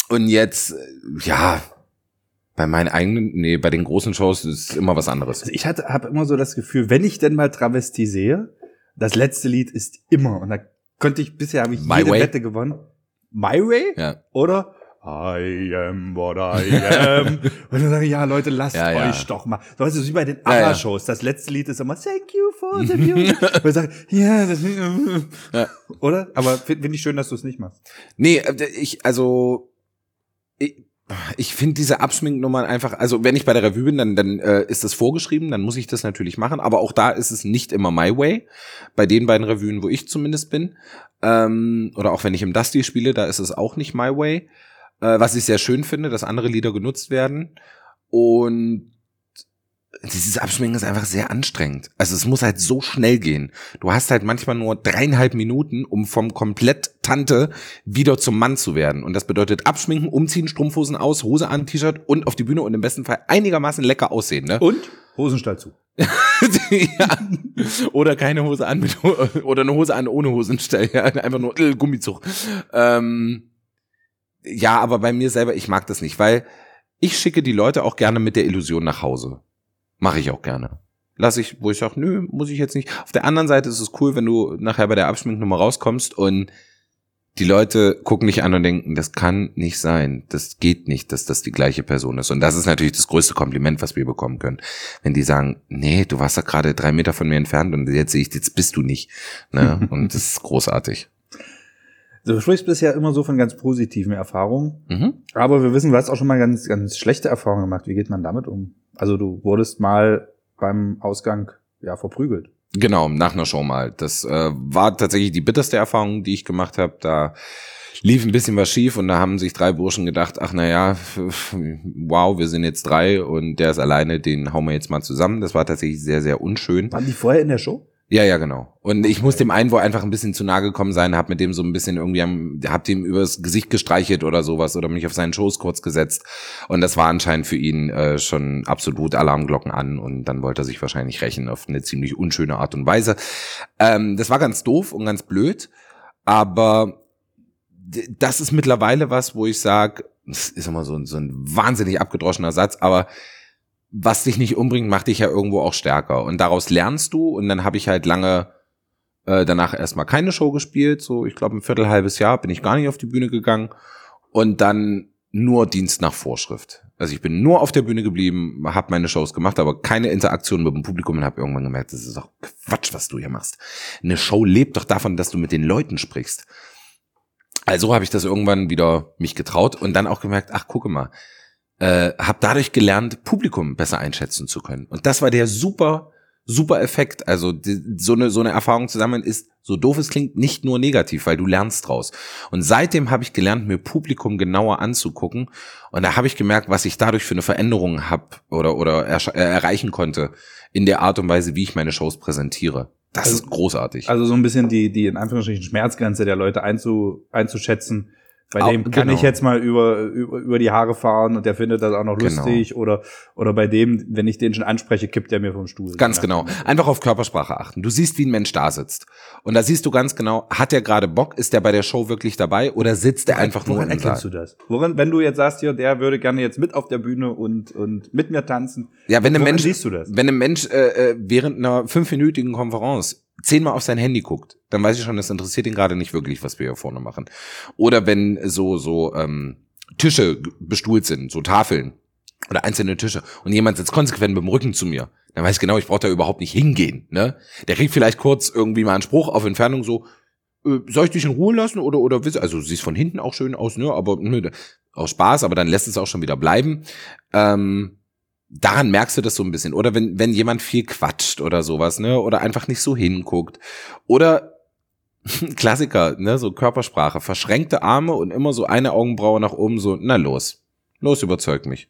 und jetzt, ja, bei meinen eigenen, nee, bei den großen Shows ist immer was anderes.
Also ich hatte, habe immer so das Gefühl, wenn ich denn mal Travestie sehe, das letzte Lied ist immer, und da konnte ich, bisher habe ich
My
jede
Way?
Wette gewonnen. My Way?
Ja.
Oder I am what I am. und dann sage ich, ja, Leute, lasst
Ja, ja.
euch doch mal. So, weißt du, wie bei den. ABBA-Shows. Das letzte Lied ist immer Thank you for the music. und ich sage, ja, das
Ja.
Oder? Aber finde find ich schön, dass du es nicht machst.
Nee, äh, ich, also, ich, ich finde diese Abschminknummern einfach, also wenn ich bei der Revue bin, dann, dann äh, ist das vorgeschrieben, dann muss ich das natürlich machen, aber auch da ist es nicht immer my way. Bei den beiden Revuen, wo ich zumindest bin, ähm, oder auch wenn ich im Dusty spiele, da ist es auch nicht my way. Äh, was ich sehr schön finde, dass andere Lieder genutzt werden. Und dieses Abschminken ist einfach sehr anstrengend. Also es muss halt so schnell gehen. Du hast halt manchmal nur dreieinhalb Minuten, um vom komplett Tante wieder zum Mann zu werden. Und das bedeutet abschminken, umziehen, Strumpfhosen aus, Hose an, T-Shirt und auf die Bühne und im besten Fall einigermaßen lecker aussehen. Ne?
Und? Hosenstall zu.
ja. Oder keine Hose an mit oder eine Hose an ohne Hosenstall. Ja. Einfach nur äh, Gummizug. Ähm, ja, aber bei mir selber, ich mag das nicht, weil ich schicke die Leute auch gerne mit der Illusion nach Hause. Mache ich auch gerne. Lass ich, wo ich sage, nö, muss ich jetzt nicht. Auf der anderen Seite ist es cool, wenn du nachher bei der Abschminknummer rauskommst und die Leute gucken dich an und denken, das kann nicht sein. Das geht nicht, dass das die gleiche Person ist. Und das ist natürlich das größte Kompliment, was wir bekommen können. Wenn die sagen, nee, du warst da gerade drei Meter von mir entfernt und jetzt sehe ich, jetzt bist du nicht. Ne? Und das ist großartig.
Du sprichst bisher immer so von ganz positiven Erfahrungen.
Mhm.
Aber wir wissen, du hast auch schon mal ganz, ganz schlechte Erfahrungen gemacht. Wie geht man damit um? Also du wurdest mal beim Ausgang ja verprügelt.
Genau, nach einer Show mal. Das äh, war tatsächlich die bitterste Erfahrung, die ich gemacht habe. Da lief ein bisschen was schief und da haben sich drei Burschen gedacht, ach na ja, wow, wir sind jetzt drei und der ist alleine, den hauen wir jetzt mal zusammen. Das war tatsächlich sehr, sehr unschön.
Waren die vorher in der Show?
Ja, ja, genau. Und ich muss dem einen wohl einfach ein bisschen zu nahe gekommen sein, hab mit dem so ein bisschen irgendwie, am, hab dem übers Gesicht gestreichelt oder sowas oder mich auf seinen Schoß kurz gesetzt. Und das war anscheinend für ihn äh, schon absolut Alarmglocken an und dann wollte er sich wahrscheinlich rächen auf eine ziemlich unschöne Art und Weise. Ähm, das war ganz doof und ganz blöd, aber das ist mittlerweile was, wo ich sage, das ist immer so, ein- so ein wahnsinnig abgedroschener Satz, aber was dich nicht umbringt, macht dich ja irgendwo auch stärker. Und daraus lernst du. Und dann habe ich halt lange äh, danach erstmal keine Show gespielt. So, ich glaube, ein Viertel, halbes Jahr bin ich gar nicht auf die Bühne gegangen. Und dann nur Dienst nach Vorschrift. Also ich bin nur auf der Bühne geblieben, habe meine Shows gemacht, aber keine Interaktion mit dem Publikum und habe irgendwann gemerkt, das ist doch Quatsch, was du hier machst. Eine Show lebt doch davon, dass du mit den Leuten sprichst. Also habe ich das irgendwann wieder mich getraut und dann auch gemerkt, ach gucke mal, äh, habe dadurch gelernt, Publikum besser einschätzen zu können. Und das war der super, super Effekt. Also die, so eine so eine Erfahrung zusammen ist, so doof es klingt, nicht nur negativ, weil du lernst draus. Und seitdem habe ich gelernt, mir Publikum genauer anzugucken. Und da habe ich gemerkt, was ich dadurch für eine Veränderung habe oder oder ersche- äh, erreichen konnte in der Art und Weise, wie ich meine Shows präsentiere. Das
Also-
ist großartig.
Also so ein bisschen die, die in Anführungsstrichen Schmerzgrenze der Leute einzu, einzuschätzen, Bei
Au-
dem kann
genau.
ich jetzt mal über, über, über die Haare fahren und der findet das auch noch
Genau.
lustig. Oder, oder bei dem, wenn ich den schon anspreche, kippt der mir vom Stuhl.
Ganz
Ja.
genau. Einfach auf Körpersprache achten. Du siehst, wie ein Mensch da sitzt. Und da siehst du ganz genau, hat er gerade Bock? Ist der bei der Show wirklich dabei? Oder sitzt er einfach nur
Woran
im Saal?
erkennst du das? Woran, wenn du jetzt sagst, hier, der würde gerne jetzt mit auf der Bühne und, und mit mir tanzen.
Ja, wenn ein
Woran
Mensch,
siehst du das?
wenn ein Mensch äh, äh, während einer fünfminütigen Konferenz zehnmal auf sein Handy guckt, dann weiß ich schon, das interessiert ihn gerade nicht wirklich, was wir hier vorne machen. Oder wenn so so ähm, Tische bestuhlt sind, so Tafeln oder einzelne Tische und jemand sitzt konsequent mit dem Rücken zu mir, dann weiß ich genau, ich brauche da überhaupt nicht hingehen. Ne? Der kriegt vielleicht kurz irgendwie mal einen Spruch auf Entfernung so, äh, soll ich dich in Ruhe lassen oder oder also siehst von hinten auch schön aus, ne? Aber ne, aus Spaß, aber dann lässt es auch schon wieder bleiben. Ähm, daran merkst du das so ein bisschen. Oder wenn, wenn jemand viel quatscht oder sowas, ne? Oder einfach nicht so hinguckt. Oder Klassiker, ne? So Körpersprache, verschränkte Arme und immer so eine Augenbraue nach oben, so, na los. Los, überzeug mich.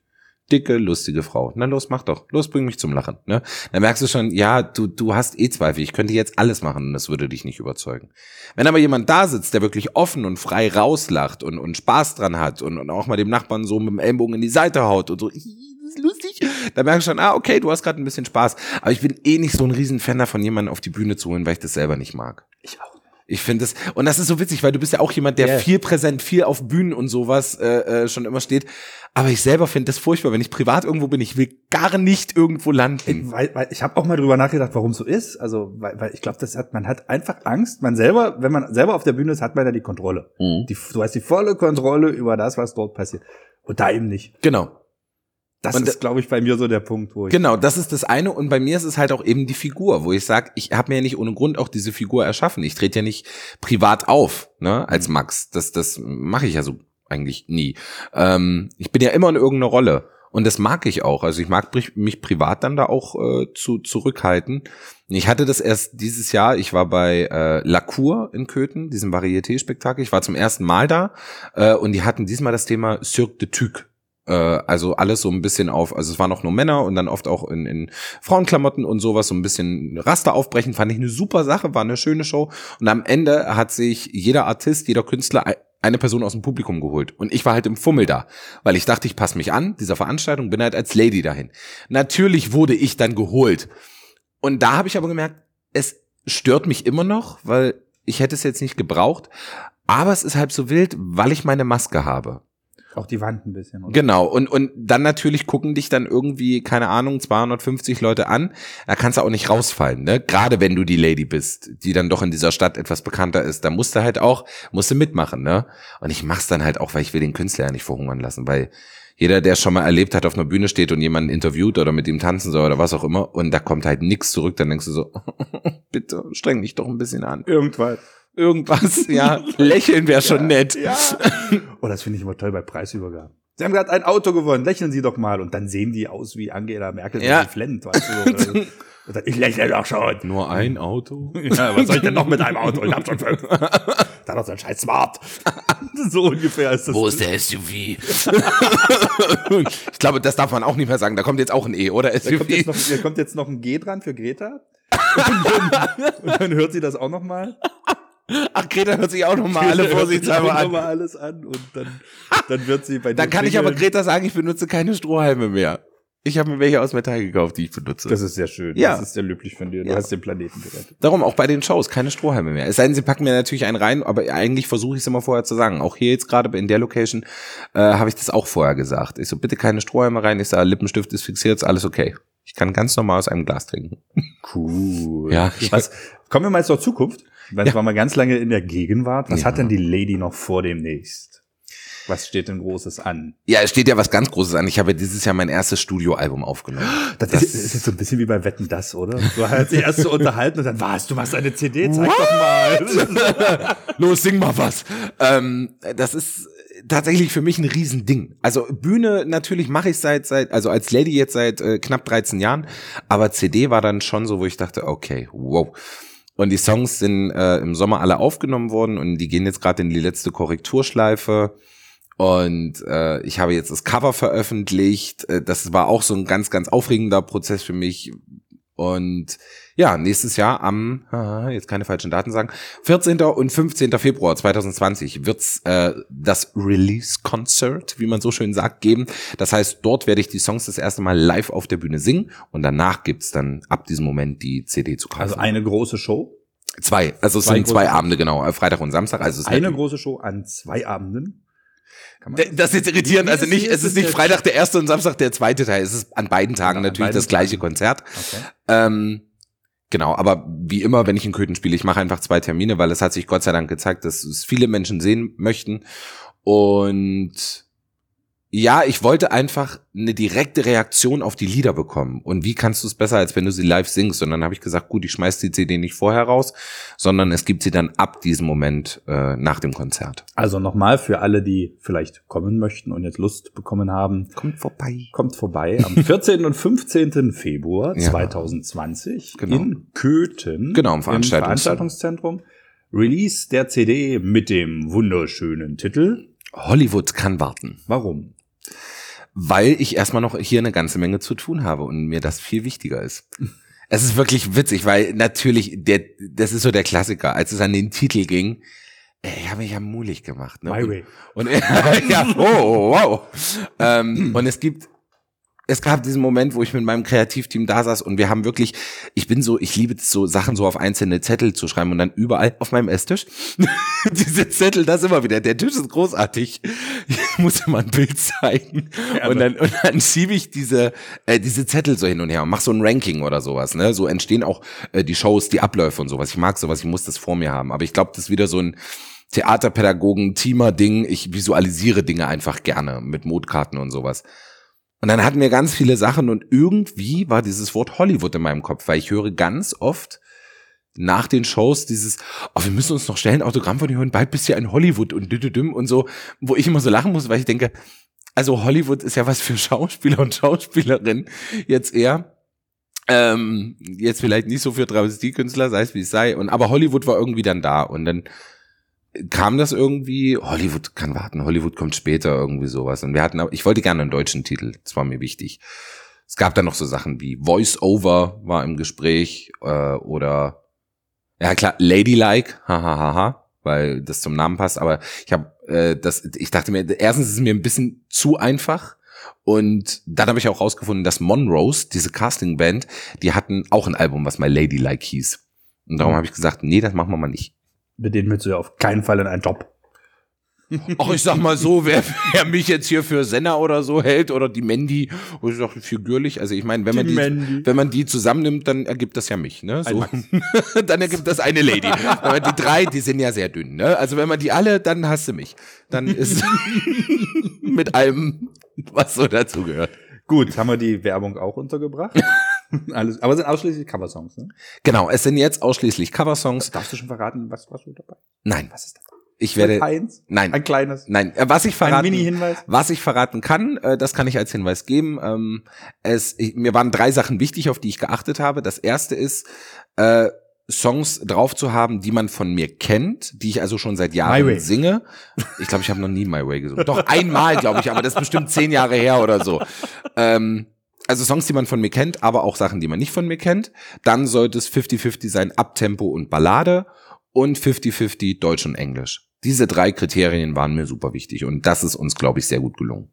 Dicke, lustige Frau. Na los, mach doch. Los, bring mich zum Lachen. Ne? Dann merkst du schon, ja, du, du hast eh Zweifel. Ich könnte jetzt alles machen und das würde dich nicht überzeugen. Wenn aber jemand da sitzt, der wirklich offen und frei rauslacht und, und Spaß dran hat und, und auch mal dem Nachbarn so mit dem Ellbogen in die Seite haut und so, "Ih, das ist lustig, dann merkst du schon, ah, okay, du hast gerade ein bisschen Spaß. Aber ich bin eh nicht so ein Riesenfan davon, jemanden auf die Bühne zu holen, weil ich das selber nicht mag.
Ich auch.
Ich finde es, und das ist so witzig, weil du bist ja auch jemand, der
Ja.
viel präsent, viel auf Bühnen und sowas äh, äh, schon immer steht. Aber ich selber finde das furchtbar, wenn ich privat irgendwo bin, ich will gar nicht irgendwo landen.
Weil, weil ich habe auch mal drüber nachgedacht, warum so ist. Also, weil, weil ich glaube, das hat, man hat einfach Angst. Man selber, wenn man selber auf der Bühne ist, hat man ja die Kontrolle.
Mhm.
Die, du hast die volle Kontrolle über das, was dort passiert. Und da eben nicht.
Genau.
Das
Und
ist, glaube ich, bei mir so der Punkt, wo ich.
Genau, das ist das eine. Und bei mir ist es halt auch eben die Figur, wo ich sage, ich habe mir ja nicht ohne Grund auch diese Figur erschaffen. Ich trete ja nicht privat auf, ne, als Max. Das, das mache ich ja so eigentlich nie. Ähm, ich bin ja immer in irgendeiner Rolle. Und das mag ich auch. Also ich mag mich privat dann da auch äh, zu zurückhalten. Ich hatte das erst dieses Jahr. Ich war bei äh, La Cour in Köthen, diesem Varieté-Spektakel. Ich war zum ersten Mal da äh, und die hatten diesmal das Thema Cirque de Tuc. Äh, also alles so ein bisschen auf, also es waren auch nur Männer und dann oft auch in, in Frauenklamotten und sowas, so ein bisschen Raster aufbrechen, fand ich eine super Sache, war eine schöne Show. Und am Ende hat sich jeder Artist, jeder Künstler ei- eine Person aus dem Publikum geholt. Und ich war halt im Fummel da, weil ich dachte, ich passe mich an, dieser Veranstaltung, bin halt als Lady dahin. Natürlich wurde ich dann geholt. Und da habe ich aber gemerkt, es stört mich immer noch, weil ich hätte es jetzt nicht gebraucht. Aber es ist halb so wild, weil ich meine Maske habe.
Auch die Wand ein bisschen. Oder?
Genau, und, und dann natürlich gucken dich dann irgendwie, keine Ahnung, 250 Leute an. Da kannst du auch nicht rausfallen, ne? Gerade wenn du die Lady bist, die dann doch in dieser Stadt etwas bekannter ist, da musst du halt auch, musst du mitmachen, ne? Und ich mach's dann halt auch, weil ich will den Künstler ja nicht verhungern lassen, weil jeder, der schon mal erlebt hat, auf einer Bühne steht und jemanden interviewt oder mit ihm tanzen soll oder was auch immer, und da kommt halt nichts zurück, dann denkst du so, bitte streng dich doch ein bisschen an.
Irgendwann.
Irgendwas, ja, lächeln wäre schon nett.
Ja. Oh, das finde ich immer toll bei Preisübergaben. Sie haben gerade ein Auto gewonnen, lächeln Sie doch mal. Und dann sehen die aus wie Angela Merkel,
Ja.
wenn sie flennt. Weißt du, so. Und dann, ich lächle doch schon.
Nur ein Auto?
Ja, was soll ich denn noch mit einem Auto? Ich hab schon fünf. Da noch so ein scheiß Smart. so ungefähr ist das.
Wo ist der SUV? ich glaube, das darf man auch nicht mehr sagen. Da kommt jetzt auch ein E, oder?
Da kommt, jetzt noch,
SUV.
da kommt jetzt noch ein G dran für Greta. Und dann, und dann hört sie das auch noch mal.
Ach, Greta hört sich auch nochmal alle vorsichtshalber an.
mal alles an und dann, dann wird sie bei dir
Dann kann ich aber. Greta sagen, ich benutze keine Strohhalme mehr. Ich habe mir welche aus Metall gekauft, die ich benutze.
Das ist sehr schön.
Ja.
Das ist sehr löblich von dir. Du
Ja.
hast den Planeten gerettet.
Darum auch bei den Shows keine Strohhalme mehr. Es sei denn, sie packen mir natürlich einen rein, aber eigentlich versuche ich es immer vorher zu sagen. Auch hier jetzt gerade in der Location äh, habe ich das auch vorher gesagt. Ich so, bitte keine Strohhalme rein. Ich sage, Lippenstift ist fixiert, ist alles okay. Ich kann ganz normal aus einem Glas trinken.
Cool.
Ja.
Was, kommen wir mal zur Zukunft. Weil
Ja.
es war mal ganz lange in der Gegenwart. Was
Ja.
hat denn die Lady noch vor demnächst? Was steht denn Großes an?
Ja, es steht ja was ganz Großes an. Ich habe dieses Jahr mein erstes Studioalbum aufgenommen.
Das, ist, ist jetzt so ein bisschen wie bei Wetten das, oder? Du hast dich erst so unterhalten und dann, was, du machst eine CD, zeig doch mal.
Los, sing mal was. Ähm, das ist tatsächlich für mich ein Riesending. Also Bühne natürlich mache ich seit seit also als Lady jetzt seit äh, knapp 13 Jahren, aber CD war dann schon so, wo ich dachte, okay, wow. Und die Songs sind äh, im Sommer alle aufgenommen worden und die gehen jetzt gerade in die letzte Korrekturschleife. Und äh, ich habe jetzt das Cover veröffentlicht. Äh, Das war auch so ein ganz, ganz aufregender Prozess für mich. Und ja, nächstes Jahr am, jetzt keine falschen Daten sagen, 14. und 15. Februar 2020 wird's äh, das Release-Concert, wie man so schön sagt, geben. Das heißt, dort werde ich die Songs das erste Mal live auf der Bühne singen und danach gibt's dann ab diesem Moment die CD zu kaufen.
Also eine große Show.
zwei, also es
zwei
sind zwei Abende, genau, äh, Freitag und Samstag. Also es
Eine große Show an zwei Abenden. Kann man
Das ist jetzt irritierend, also nicht,
es ist
nicht Freitag der erste und Samstag der zweite Teil. Es ist an beiden Tagen
Genau, an
natürlich
beiden
das gleiche
Tagen.
Konzert.
Okay.
Ähm, genau, aber wie immer, wenn ich in Köthen spiele, ich mache einfach zwei Termine, weil es hat sich Gott sei Dank gezeigt, dass es viele Menschen sehen möchten. Und ja, ich wollte einfach eine direkte Reaktion auf die Lieder bekommen. Und wie kannst du es besser, als wenn du sie live singst? Und dann habe ich gesagt, gut, ich schmeiß die CD nicht vorher raus, sondern es gibt sie dann ab diesem Moment äh, nach dem Konzert.
Also nochmal für alle, die vielleicht kommen möchten und jetzt Lust bekommen haben,
Kommt vorbei.
kommt vorbei am 14. und 15. Februar
Ja.
2020
Genau.
in Köthen
Genau, im Veranstaltungs-
Veranstaltungszentrum. Release der CD mit dem wunderschönen Titel.
Hollywood kann warten.
Warum?
Weil ich erstmal noch hier eine ganze Menge zu tun habe und mir das viel wichtiger ist. Es ist wirklich witzig, weil natürlich, der, das ist so der Klassiker, als es an den Titel ging, ey, ich habe mich ja mulig gemacht. Ne?
My
und,
Way.
Und ja, oh, oh, wow. Ähm, und es gibt, es gab diesen Moment, wo ich mit meinem Kreativteam da saß und wir haben wirklich, ich bin so, ich liebe es so, Sachen so auf einzelne Zettel zu schreiben und dann überall auf meinem Esstisch diese Zettel, das immer wieder. Der Tisch ist großartig. Ich muss mal ein Bild zeigen. Und dann, und dann schiebe ich diese, äh, diese Zettel so hin und her und mach so ein Ranking oder sowas. Ne? So entstehen auch äh, die Shows, die Abläufe und sowas. Ich mag sowas, ich muss das vor mir haben. Aber ich glaube, das ist wieder so ein Theaterpädagogen, Teamer-Ding. Ich visualisiere Dinge einfach gerne mit Modkarten und sowas. Und dann hatten wir ganz viele Sachen und irgendwie war dieses Wort Hollywood in meinem Kopf, weil ich höre ganz oft nach den Shows dieses, oh, wir müssen uns noch schnell ein Autogramm von dir hören, bald bist du ja in Hollywood und düdüdüm und so, wo ich immer so lachen muss, weil ich denke, also Hollywood ist ja was für Schauspieler und Schauspielerinnen jetzt eher. Ähm, jetzt vielleicht nicht so für Travestiekünstler, sei es wie es sei. Und aber Hollywood war irgendwie dann da und dann kam das irgendwie, Hollywood kann warten, Hollywood kommt später, irgendwie sowas. Und wir hatten, ich wollte gerne einen deutschen Titel, das war mir wichtig. Es gab dann noch so Sachen wie Voice Over war im Gespräch äh, oder ja klar, Ladylike, hahaha, weil das zum Namen passt. Aber ich habe äh, das, ich dachte mir, erstens ist es mir ein bisschen zu einfach. Und dann habe ich auch rausgefunden, dass Monrose, diese Castingband, die hatten auch ein Album, was mal Ladylike hieß. Und darum habe ich gesagt, nee, das machen wir mal nicht.
Mit denen willst du ja auf keinen Fall in einen Job.
Ach, ich sag mal so, wer, wer mich jetzt hier für Senna oder so hält oder die Mandy, wo ich doch figürlich, also ich meine, wenn man
Die
die, wenn man die zusammennimmt, dann ergibt das ja mich, ne? So. dann ergibt das eine Lady. Aber die drei, die sind ja sehr dünn, ne? Also wenn man die alle, dann hast du mich. Dann ist mit allem, was so dazu gehört.
Gut, haben wir die Werbung auch untergebracht. Alles, aber es sind ausschließlich Coversongs, ne?
Genau, es sind jetzt ausschließlich Coversongs.
Darfst du schon verraten, was was du dabei?
Nein, was ist das? Ich werde,
eins?
nein,
Ein kleines?
nein, äh, was ich verraten,
Ein Mini-Hinweis?
Was ich verraten kann, äh, das kann ich als Hinweis geben. Ähm, es, ich, mir waren drei Sachen wichtig, auf die ich geachtet habe. Das erste ist, äh, Songs drauf zu haben, die man von mir kennt, die ich also schon seit Jahren singe. Ich glaube, ich habe noch nie My Way gesungen. Doch einmal, glaube ich, aber das ist bestimmt zehn Jahre her oder so. Ähm, also Songs, die man von mir kennt, aber auch Sachen, die man nicht von mir kennt. Dann sollte es 50-50 sein, Abtempo und Ballade und 50-50 Deutsch und Englisch. Diese drei Kriterien waren mir super wichtig und das ist uns, glaube ich, sehr gut gelungen.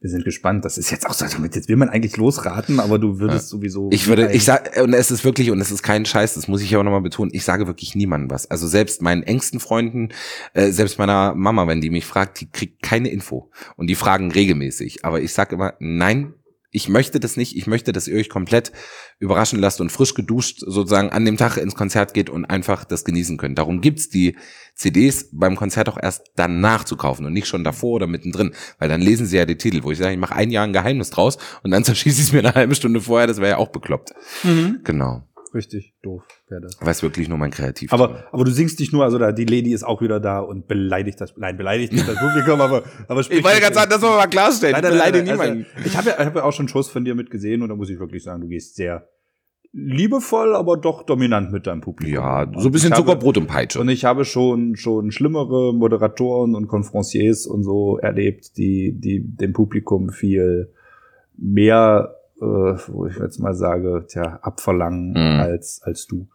Wir sind gespannt. Das ist jetzt auch so, damit jetzt will man eigentlich losraten, aber du würdest sowieso.
Ich würde, ich sag, und es ist wirklich, und es ist kein Scheiß, das muss ich ja auch nochmal betonen, ich sage wirklich niemandem was. Also selbst meinen engsten Freunden, äh, selbst meiner Mama, wenn die mich fragt, die kriegt keine Info. Und die fragen regelmäßig. Aber ich sage immer, nein, ich möchte das nicht. Ich möchte, dass ihr euch komplett überraschen lasst und frisch geduscht sozusagen an dem Tag ins Konzert geht und einfach das genießen könnt. Darum gibt's die CDs beim Konzert auch erst danach zu kaufen und nicht schon davor oder mittendrin, weil dann lesen sie ja die Titel, wo ich sage, ich mache ein Jahr ein Geheimnis draus und dann zerschieße ich es mir eine halbe Stunde vorher, das wäre ja auch bekloppt.
Mhm.
Genau.
Richtig doof wäre das.
Weiß wirklich nur mein Kreativ.
Aber, aber du singst nicht nur, also da, die Lady ist auch wieder da und beleidigt das, nein, beleidigt nicht das Publikum, aber, aber
ich wollte gerade sagen, das wollen wir mal klarstellen.
Nein, nein,
beleidige
nein,
niemanden.
Also, ich habe ja, ich hab ja auch schon Shows von dir mitgesehen und da muss ich wirklich sagen, du gehst sehr liebevoll, aber doch dominant mit deinem Publikum.
ja, so ein bisschen
habe-
Zuckerbrot und Peitsche.
Und ich habe schon, schon schlimmere Moderatoren und Conferenciers und so erlebt, die, die dem Publikum viel mehr äh, wo ich jetzt mal sage, tja, abverlangen
Mhm.
als, als du.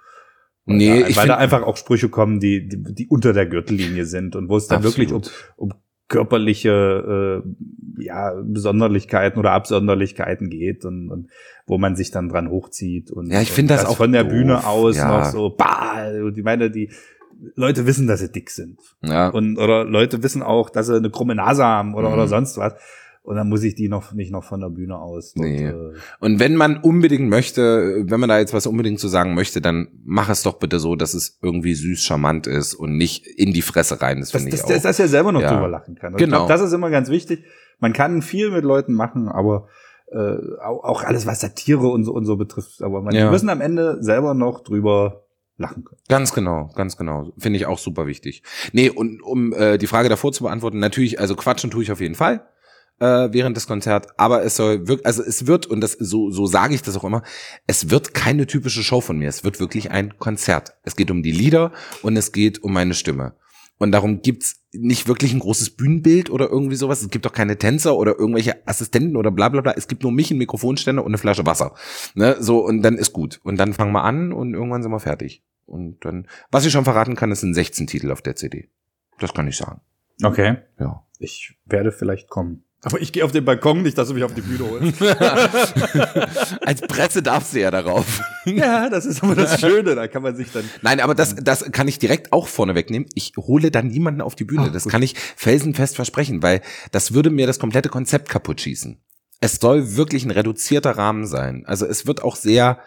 Weil
Nee,
da,
ich
weil da einfach auch Sprüche kommen, die, die, die unter der Gürtellinie sind und wo es dann wirklich um,
Absolut.
um körperliche äh, ja, Besonderlichkeiten oder Absonderlichkeiten geht und, und wo man sich dann dran hochzieht und
Ja, ich
und
find das auch
von der
doof,
Bühne aus
ja.
noch so bah, und ich meine die Leute wissen, dass sie dick sind
Ja.
und oder Leute wissen auch, dass sie eine krumme Nase haben oder
Mhm.
oder sonst was und dann muss ich die noch nicht noch von der Bühne aus dort,
Nee.
äh,
Und wenn man unbedingt möchte, wenn man da jetzt was unbedingt zu sagen möchte, dann mach es doch bitte so, dass es irgendwie süß charmant ist und nicht in die Fresse rein. Das finde ich
dass,
auch.
dass, er selber noch
Ja.
drüber lachen kann. Ich
Genau.
glaube, das ist immer ganz wichtig. Man kann viel mit Leuten machen, aber äh, auch, alles, was Satire und so und so betrifft. Aber man
Ja.
wir müssen am Ende selber noch drüber lachen können.
Ganz genau, ganz genau. Finde ich auch super wichtig. Nee, und um äh, die Frage davor zu beantworten, natürlich, also quatschen tue ich auf jeden Fall äh, während des Konzerts, aber es soll wirklich, also es wird, und das so, so sage ich das auch immer, es wird keine typische Show von mir, es wird wirklich ein Konzert. Es geht um die Lieder und es geht um meine Stimme. Und darum gibt's nicht wirklich ein großes Bühnenbild oder irgendwie sowas. Es gibt auch keine Tänzer oder irgendwelche Assistenten oder bla bla bla. Es gibt nur mich, einen Mikrofonständer und eine Flasche Wasser. Ne? So, und dann ist gut. Und dann fangen wir an und irgendwann sind wir fertig. Und dann, was ich schon verraten kann, ist ein 16 Titel auf der CD. Das kann ich sagen.
Okay.
Ja.
Ich werde vielleicht kommen. Aber ich gehe auf den Balkon, nicht, dass du mich auf die Bühne holst.
Als Presse darfst du ja darauf.
ja, das ist aber das Schöne. Da kann man sich dann.
Nein, aber das, das kann ich direkt auch vorne wegnehmen. Ich hole dann niemanden auf die Bühne.
Ach,
das
gut.
kann ich felsenfest versprechen, weil das würde mir das komplette Konzept kaputt schießen. Es soll wirklich ein reduzierter Rahmen sein. Also es wird auch sehr,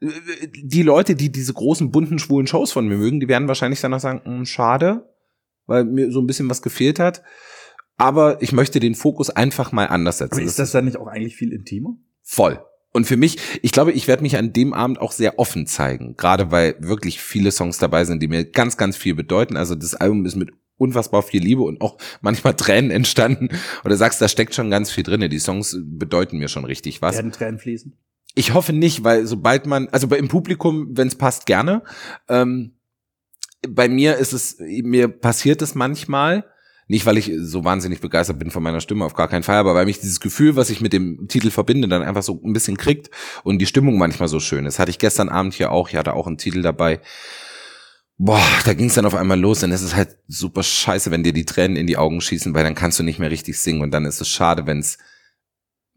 die Leute, die diese großen, bunten, schwulen Shows von mir mögen, die werden wahrscheinlich danach sagen, "Hm, schade, weil mir so ein bisschen was gefehlt hat. Aber ich möchte den Fokus einfach mal anders setzen.
Aber ist das dann nicht auch eigentlich viel intimer?
Voll. Und für mich, ich glaube, ich werde mich an dem Abend auch sehr offen zeigen. Gerade weil wirklich viele Songs dabei sind, die mir ganz, ganz viel bedeuten. Also das Album ist mit unfassbar viel Liebe und auch manchmal Tränen entstanden. Oder sagst, da steckt schon ganz viel drinne. Die Songs bedeuten mir schon richtig was.
Werden Tränen fließen?
Ich hoffe nicht, weil sobald man, also im Publikum, wenn es passt, gerne. Ähm, bei mir ist es, mir passiert es manchmal. Nicht, weil ich so wahnsinnig begeistert bin von meiner Stimme, auf gar keinen Fall, aber weil mich dieses Gefühl, was ich mit dem Titel verbinde, dann einfach so ein bisschen kriegt und die Stimmung manchmal so schön ist. Hatte ich gestern Abend hier auch, ich hatte auch einen Titel dabei. Boah, da ging es dann auf einmal los und es ist halt super scheiße, wenn dir die Tränen in die Augen schießen, weil dann kannst du nicht mehr richtig singen und dann ist es schade, wenn es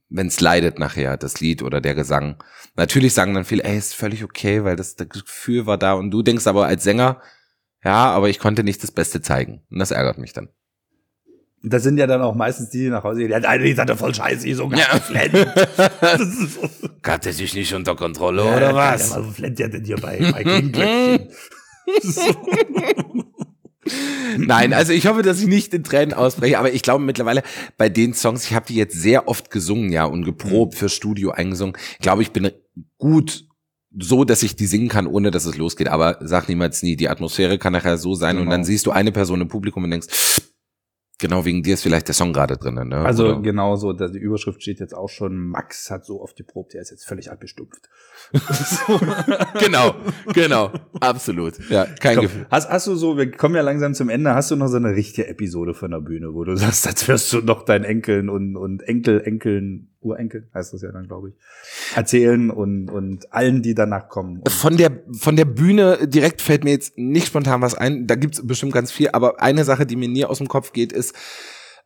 wenn es leidet nachher, das Lied oder der Gesang. Natürlich sagen dann viele, ey, ist völlig okay, weil das, das Gefühl war da und du denkst aber als Sänger, ja, aber ich konnte nicht das Beste zeigen. Und das ärgert mich dann.
Das sind ja dann auch meistens die, die nach Hause gehen. Ja, deine Lied hat ja voll scheiße, ich so
Ja.
geflennt. Das ist so.
Hat er sich nicht unter Kontrolle,
Ja, ja, Was flennt ihr denn hier bei, bei Klingglöckchen?
Nein, also ich hoffe, dass ich nicht in Tränen ausbreche, aber ich glaube mittlerweile bei den Songs, ich habe die jetzt sehr oft gesungen, ja, und geprobt für Studio eingesungen. Ich glaube, ich bin gut so, dass ich die singen kann, ohne dass es losgeht. Aber sag niemals nie, die Atmosphäre kann nachher so sein und
Genau.
dann siehst du eine Person im Publikum und denkst, genau wegen dir ist vielleicht der Song gerade drin. Ne?
Also
Oder-
genau so, die Überschrift steht jetzt auch schon, Max hat so oft geprobt, der ist jetzt völlig abgestumpft.
genau, genau, absolut. Ja, kein
Komm,
Gefühl.
hast, hast du so, wir kommen ja langsam zum Ende, hast du noch so eine richtige Episode von der Bühne, wo du sagst, als wirst du noch deinen Enkeln und, und Enkel, Enkeln, Urenkel, heißt das ja dann, glaube ich, erzählen und, und allen, die danach kommen.
Von der, von der Bühne direkt fällt mir jetzt nicht spontan was ein. Da gibt's bestimmt ganz viel. Aber eine Sache, die mir nie aus dem Kopf geht, ist,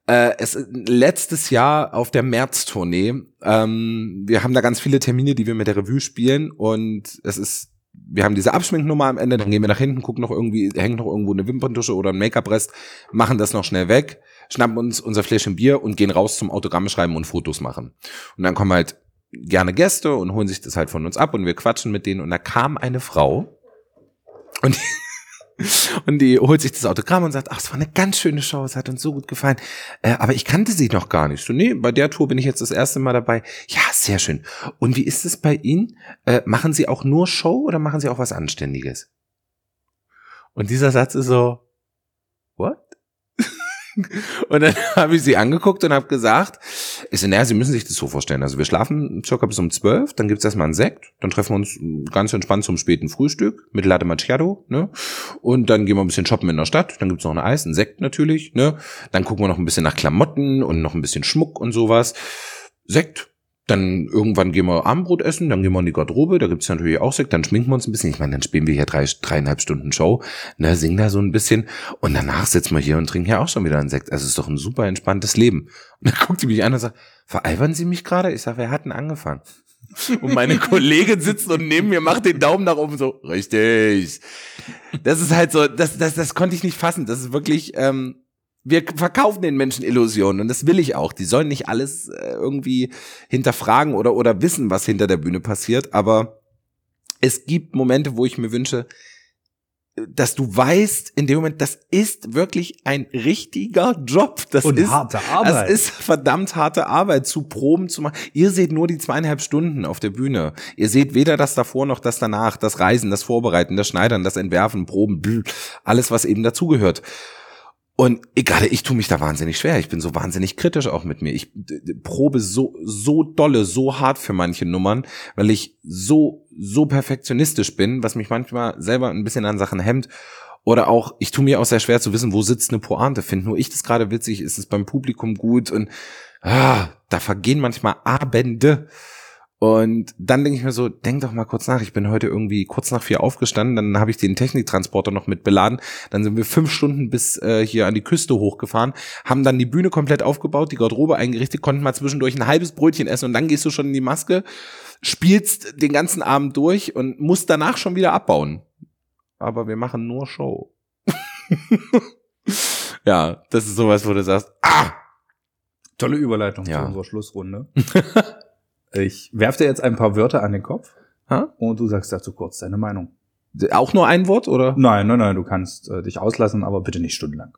äh, es letztes Jahr auf der März-Tournee. Ähm, wir haben da ganz viele Termine, die wir mit der Revue spielen. Und es ist, wir haben diese Abschminknummer am Ende, dann gehen wir nach hinten, gucken noch irgendwie, hängt noch irgendwo eine Wimperntusche oder ein Make-up-Rest, machen das noch schnell weg, schnappen uns unser Fläschchen Bier und gehen raus zum Autogramm schreiben und Fotos machen. Und dann kommen halt gerne Gäste und holen sich das halt von uns ab und wir quatschen mit denen und da kam eine Frau und und die holt sich das Autogramm und sagt, ach, es war eine ganz schöne Show, es hat uns so gut gefallen, äh, aber ich kannte sie noch gar nicht. So, nee, bei der Tour bin ich jetzt das erste Mal dabei. Ja, sehr schön. Und wie ist es bei Ihnen? Äh, machen Sie auch nur Show oder machen Sie auch was Anständiges? Und dieser Satz ist so, what? Und dann habe ich sie angeguckt und habe gesagt, ich so, naja, Sie müssen sich das so vorstellen. Also wir schlafen circa bis um zwölf, dann gibt's erstmal einen Sekt, dann treffen wir uns ganz entspannt zum späten Frühstück mit Latte Macchiato, ne? Und dann gehen wir ein bisschen shoppen in der Stadt, dann gibt's noch ein Eis, ein Sekt natürlich, ne? Dann gucken wir noch ein bisschen nach Klamotten und noch ein bisschen Schmuck und sowas. Sekt, dann irgendwann gehen wir Abendbrot essen, dann gehen wir in die Garderobe, da gibt's natürlich auch Sekt, dann schminken wir uns ein bisschen. Ich meine, dann spielen wir hier drei, dreieinhalb Stunden Show, ne, singen da so ein bisschen und danach sitzen wir hier und trinken ja auch schon wieder einen Sekt. Also ist doch ein super entspanntes Leben. Und dann guckt sie mich an und sagt, veralbern Sie mich gerade? Ich sage, wer hat denn angefangen? Und meine Kollegin sitzt und neben mir macht den Daumen nach oben so, richtig. Das ist halt so, das, das, das konnte ich nicht fassen. Das ist wirklich, ähm, wir verkaufen den Menschen Illusionen und das will ich auch. Die sollen nicht alles äh, irgendwie hinterfragen oder, oder wissen, was hinter der Bühne passiert, aber es gibt Momente, wo ich mir wünsche, dass du weißt, in dem Moment, das ist wirklich ein richtiger Job. Das
Und
ist
harte Arbeit.
Das ist verdammt harte Arbeit, zu Proben zu machen. Ihr seht nur die zweieinhalb Stunden auf der Bühne. Ihr seht weder das davor noch das danach, das Reisen, das Vorbereiten, das Schneidern, das Entwerfen, Proben, alles, was eben dazugehört. Und egal, ich tue mich da wahnsinnig schwer. Ich bin so wahnsinnig kritisch auch mit mir. Ich probe so, so dolle, so hart für manche Nummern, weil ich so, so perfektionistisch bin, was mich manchmal selber ein bisschen an Sachen hemmt. Oder auch, ich tue mir auch sehr schwer zu wissen, wo sitzt eine Pointe. Find nur ich das gerade witzig? Ist es beim Publikum gut? Und ah, da vergehen manchmal Abende. Und dann denke ich mir so, denk doch mal kurz nach. Ich bin heute irgendwie kurz nach vier aufgestanden, dann habe ich den Techniktransporter noch mit beladen. Dann sind wir fünf Stunden bis äh, hier an die Küste hochgefahren, haben dann die Bühne komplett aufgebaut, die Garderobe eingerichtet, konnten mal zwischendurch ein halbes Brötchen essen und dann gehst du schon in die Maske, spielst den ganzen Abend durch und musst danach schon wieder abbauen. Aber wir machen nur Show. ja, das ist sowas, wo du sagst, ah,
Tolle Überleitung
Ja.
zu unserer Schlussrunde. ich werf dir jetzt ein paar Wörter an den Kopf
Ha?
und du sagst dazu kurz deine Meinung.
auch nur ein Wort oder?
Nein, nein, nein, du kannst äh, dich auslassen, aber bitte nicht stundenlang.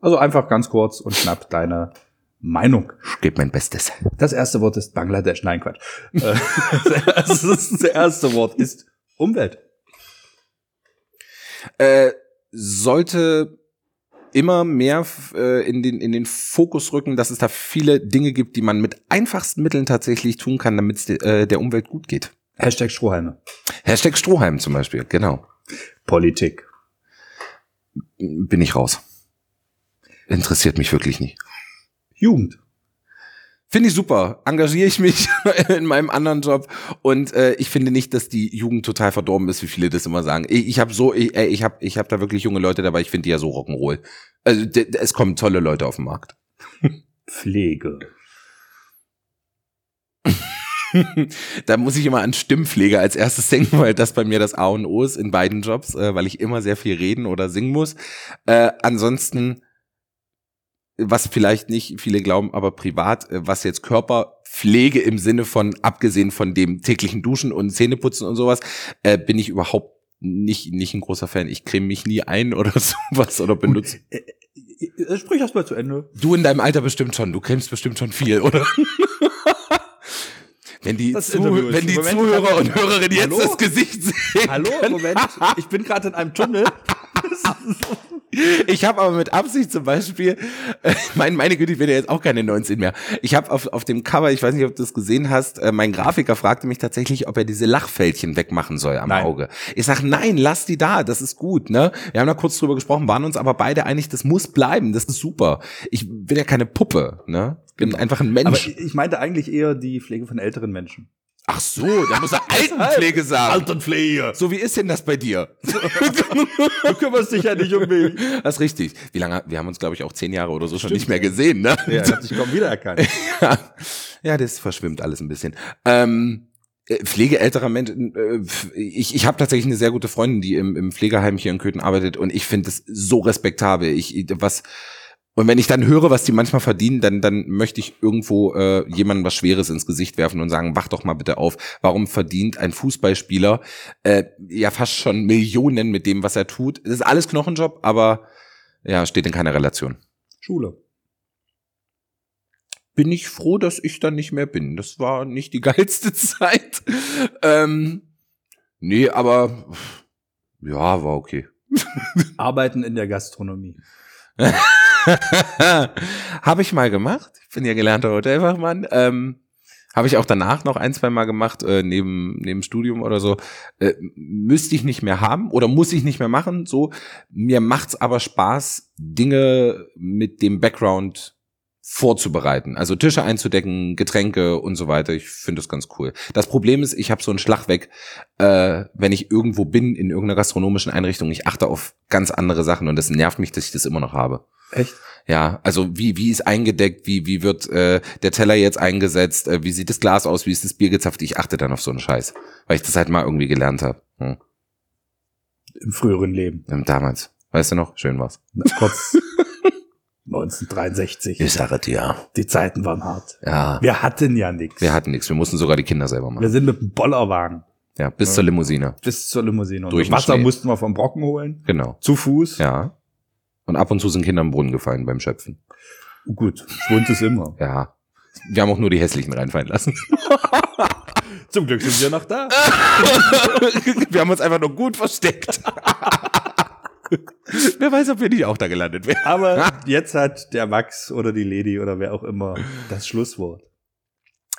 Also einfach ganz kurz und knapp deine Meinung.
Ich gebe mein Bestes.
Das erste Wort ist Bangladesch. Nein, Quatsch. Äh, das, ist, das erste Wort ist Umwelt.
äh, sollte immer mehr äh, in, den, in den Fokus rücken, dass es da viele Dinge gibt, die man mit einfachsten Mitteln tatsächlich tun kann, damit es de, äh, der Umwelt gut geht.
Hashtag Strohhalme.
Hashtag Strohhalm zum Beispiel, genau.
Politik.
Bin ich raus. Interessiert mich wirklich nicht.
Jugend.
Finde ich super. Engagiere ich mich in meinem anderen Job und äh, ich finde nicht, dass die Jugend total verdorben ist, wie viele das immer sagen. Ich, ich habe so, ich, ey, ich habe, ich habe da wirklich junge Leute dabei. Ich finde die ja so Rock'n'Roll. Also es kommen tolle Leute auf den Markt.
Pflege.
da muss ich immer an Stimmpflege als erstes denken, weil das bei mir das A und O ist in beiden Jobs, äh, weil ich immer sehr viel reden oder singen muss. Äh, ansonsten, was vielleicht nicht viele glauben, aber privat, äh, was jetzt Körperpflege im Sinne von, abgesehen von dem täglichen Duschen und Zähneputzen und sowas, äh, bin ich überhaupt nicht, nicht ein großer Fan. Ich creme mich nie ein oder sowas oder benutze.
Äh, äh, Sprich erst mal zu Ende.
Du in deinem Alter bestimmt schon, du cremst bestimmt schon viel, oder? Wenn die,
Das
Zuh wenn die
Moment,
Zuhörer und Hörerinnen jetzt
Hallo?
das Gesicht sehen.
Hallo, Moment. Ich bin gerade in einem Tunnel.
Ich habe aber mit Absicht zum Beispiel, äh, mein, meine Güte, ich bin ja jetzt auch keine 19 mehr. Ich habe auf, auf dem Cover, ich weiß nicht, ob du das gesehen hast, äh, mein Grafiker fragte mich tatsächlich, ob er diese Lachfältchen wegmachen soll am
Nein.
Auge. Ich sag, nein, lass die da, das ist gut. Ne? Wir haben da kurz drüber gesprochen, waren uns aber beide einig, das muss bleiben, das ist super. Ich bin ja keine Puppe, ne? Bin einfach ein
Aber
Mensch.
ich meinte eigentlich eher die Pflege von älteren Menschen.
Ach so, da muss er Altenpflege sagen.
Altenpflege.
So, wie ist denn das bei dir?
Du kümmerst dich ja nicht um mich.
Das ist richtig. Wie lange? Wir haben uns, glaube ich, auch zehn Jahre oder so schon nicht mehr gesehen, ne?
Ja, ich hab dich kaum wiedererkannt.
ja. ja, das verschwimmt alles ein bisschen. Ähm, äh, Pflege älterer Menschen, äh, ich, ich habe tatsächlich eine sehr gute Freundin, die im, im Pflegeheim hier in Köthen arbeitet und ich finde das so respektabel. Ich, ich- was und wenn ich dann höre, was die manchmal verdienen, dann, dann möchte ich irgendwo äh, jemandem was Schweres ins Gesicht werfen und sagen, wach doch mal bitte auf. Warum verdient ein Fußballspieler äh, ja fast schon Millionen mit dem, was er tut? Das ist alles Knochenjob, aber ja, steht in keiner Relation
Schule.
bin ich froh, dass ich da nicht mehr bin. Das war nicht die geilste Zeit. Ähm, nee, aber ja, war okay.
Arbeiten in der Gastronomie.
Habe ich mal gemacht. Ich bin ja gelernter Hotelfachmann. Ähm, Habe ich auch danach noch ein, zwei Mal gemacht, äh, neben, neben Studium oder so. Äh, müsste ich nicht mehr haben oder muss ich nicht mehr machen. So, mir macht's aber Spaß, Dinge mit dem Background vorzubereiten. Also Tische einzudecken, Getränke und so weiter. Ich finde das ganz cool. Das Problem ist, ich habe so einen Schlag weg, äh, wenn ich irgendwo bin in irgendeiner gastronomischen Einrichtung. Ich achte auf ganz andere Sachen und das nervt mich, dass ich das immer noch habe.
Echt?
Ja, also wie wie ist eingedeckt, wie wie wird äh, der Teller jetzt eingesetzt, äh, wie sieht das Glas aus, wie ist das Bier gezapft? Ich achte dann auf so einen Scheiß, weil ich das halt mal irgendwie gelernt habe. Hm.
Im früheren Leben.
Damals, weißt du noch? Schön war's.
Na, Kurz 1963.
sage dir.
Die Zeiten waren hart.
Ja.
Wir hatten ja nichts.
Wir hatten nichts. Wir mussten sogar die Kinder selber
Wir
machen.
sind mit dem Bollerwagen
Ja, bis zur Limousine.
bis zur Limousine. Und
Durch
Wasser
Schnee.
mussten wir vom Brocken holen.
Genau.
Zu Fuß.
Ja. Und ab und zu sind Kinder im Brunnen gefallen beim Schöpfen.
Gut, Schwund ist immer.
Ja. Wir haben auch nur die hässlichen reinfallen lassen.
Zum Glück sind wir noch da.
wir haben uns einfach nur gut versteckt. Wer weiß, ob wir nicht auch da gelandet wären.
Aber jetzt hat der Max oder die Lady oder wer auch immer das Schlusswort.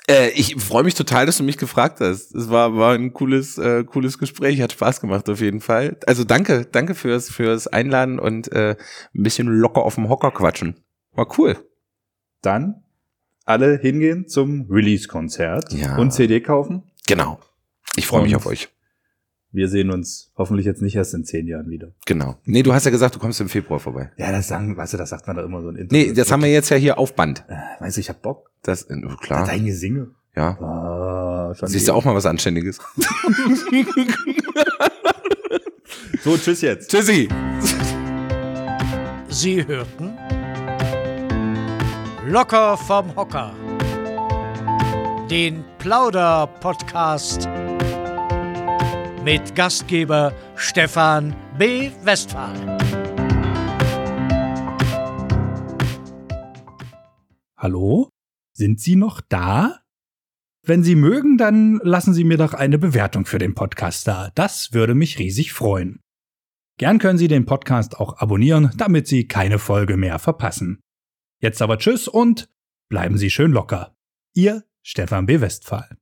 Äh, ich freue mich total, dass du mich gefragt hast. Es war, war ein cooles, äh, cooles Gespräch, hat Spaß gemacht auf jeden Fall. Also danke, danke fürs, fürs Einladen und äh, ein bisschen locker auf dem Hocker quatschen. War cool.
Dann alle hingehen zum Release-Konzert
Ja.
und CD kaufen.
Genau. Ich freue mich auf euch.
Wir sehen uns hoffentlich jetzt nicht erst in zehn Jahren wieder.
Genau. Nee, du hast ja gesagt, du kommst im Februar vorbei.
Ja, das sagen, weißt du, das sagt man da immer so ein
Nee, das haben wir jetzt ja hier auf Band.
Äh, Weißt du, ich hab Bock.
Das, äh, klar.
Dein Gesinge.
Ja.
Ah, schon
Siehst du auch mal was Anständiges.
So, tschüss jetzt.
Tschüssi.
Sie hörten Locker vom Hocker. Den Plauder-Podcast mit Gastgeber Stefan B. Westphal.
Hallo? Sind Sie noch da? Wenn Sie mögen, dann lassen Sie mir doch eine Bewertung für den Podcast da. Das würde mich riesig freuen. Gern können Sie den Podcast auch abonnieren, damit Sie keine Folge mehr verpassen. Jetzt aber Tschüss und bleiben Sie schön locker. Ihr Stefan B. Westphal.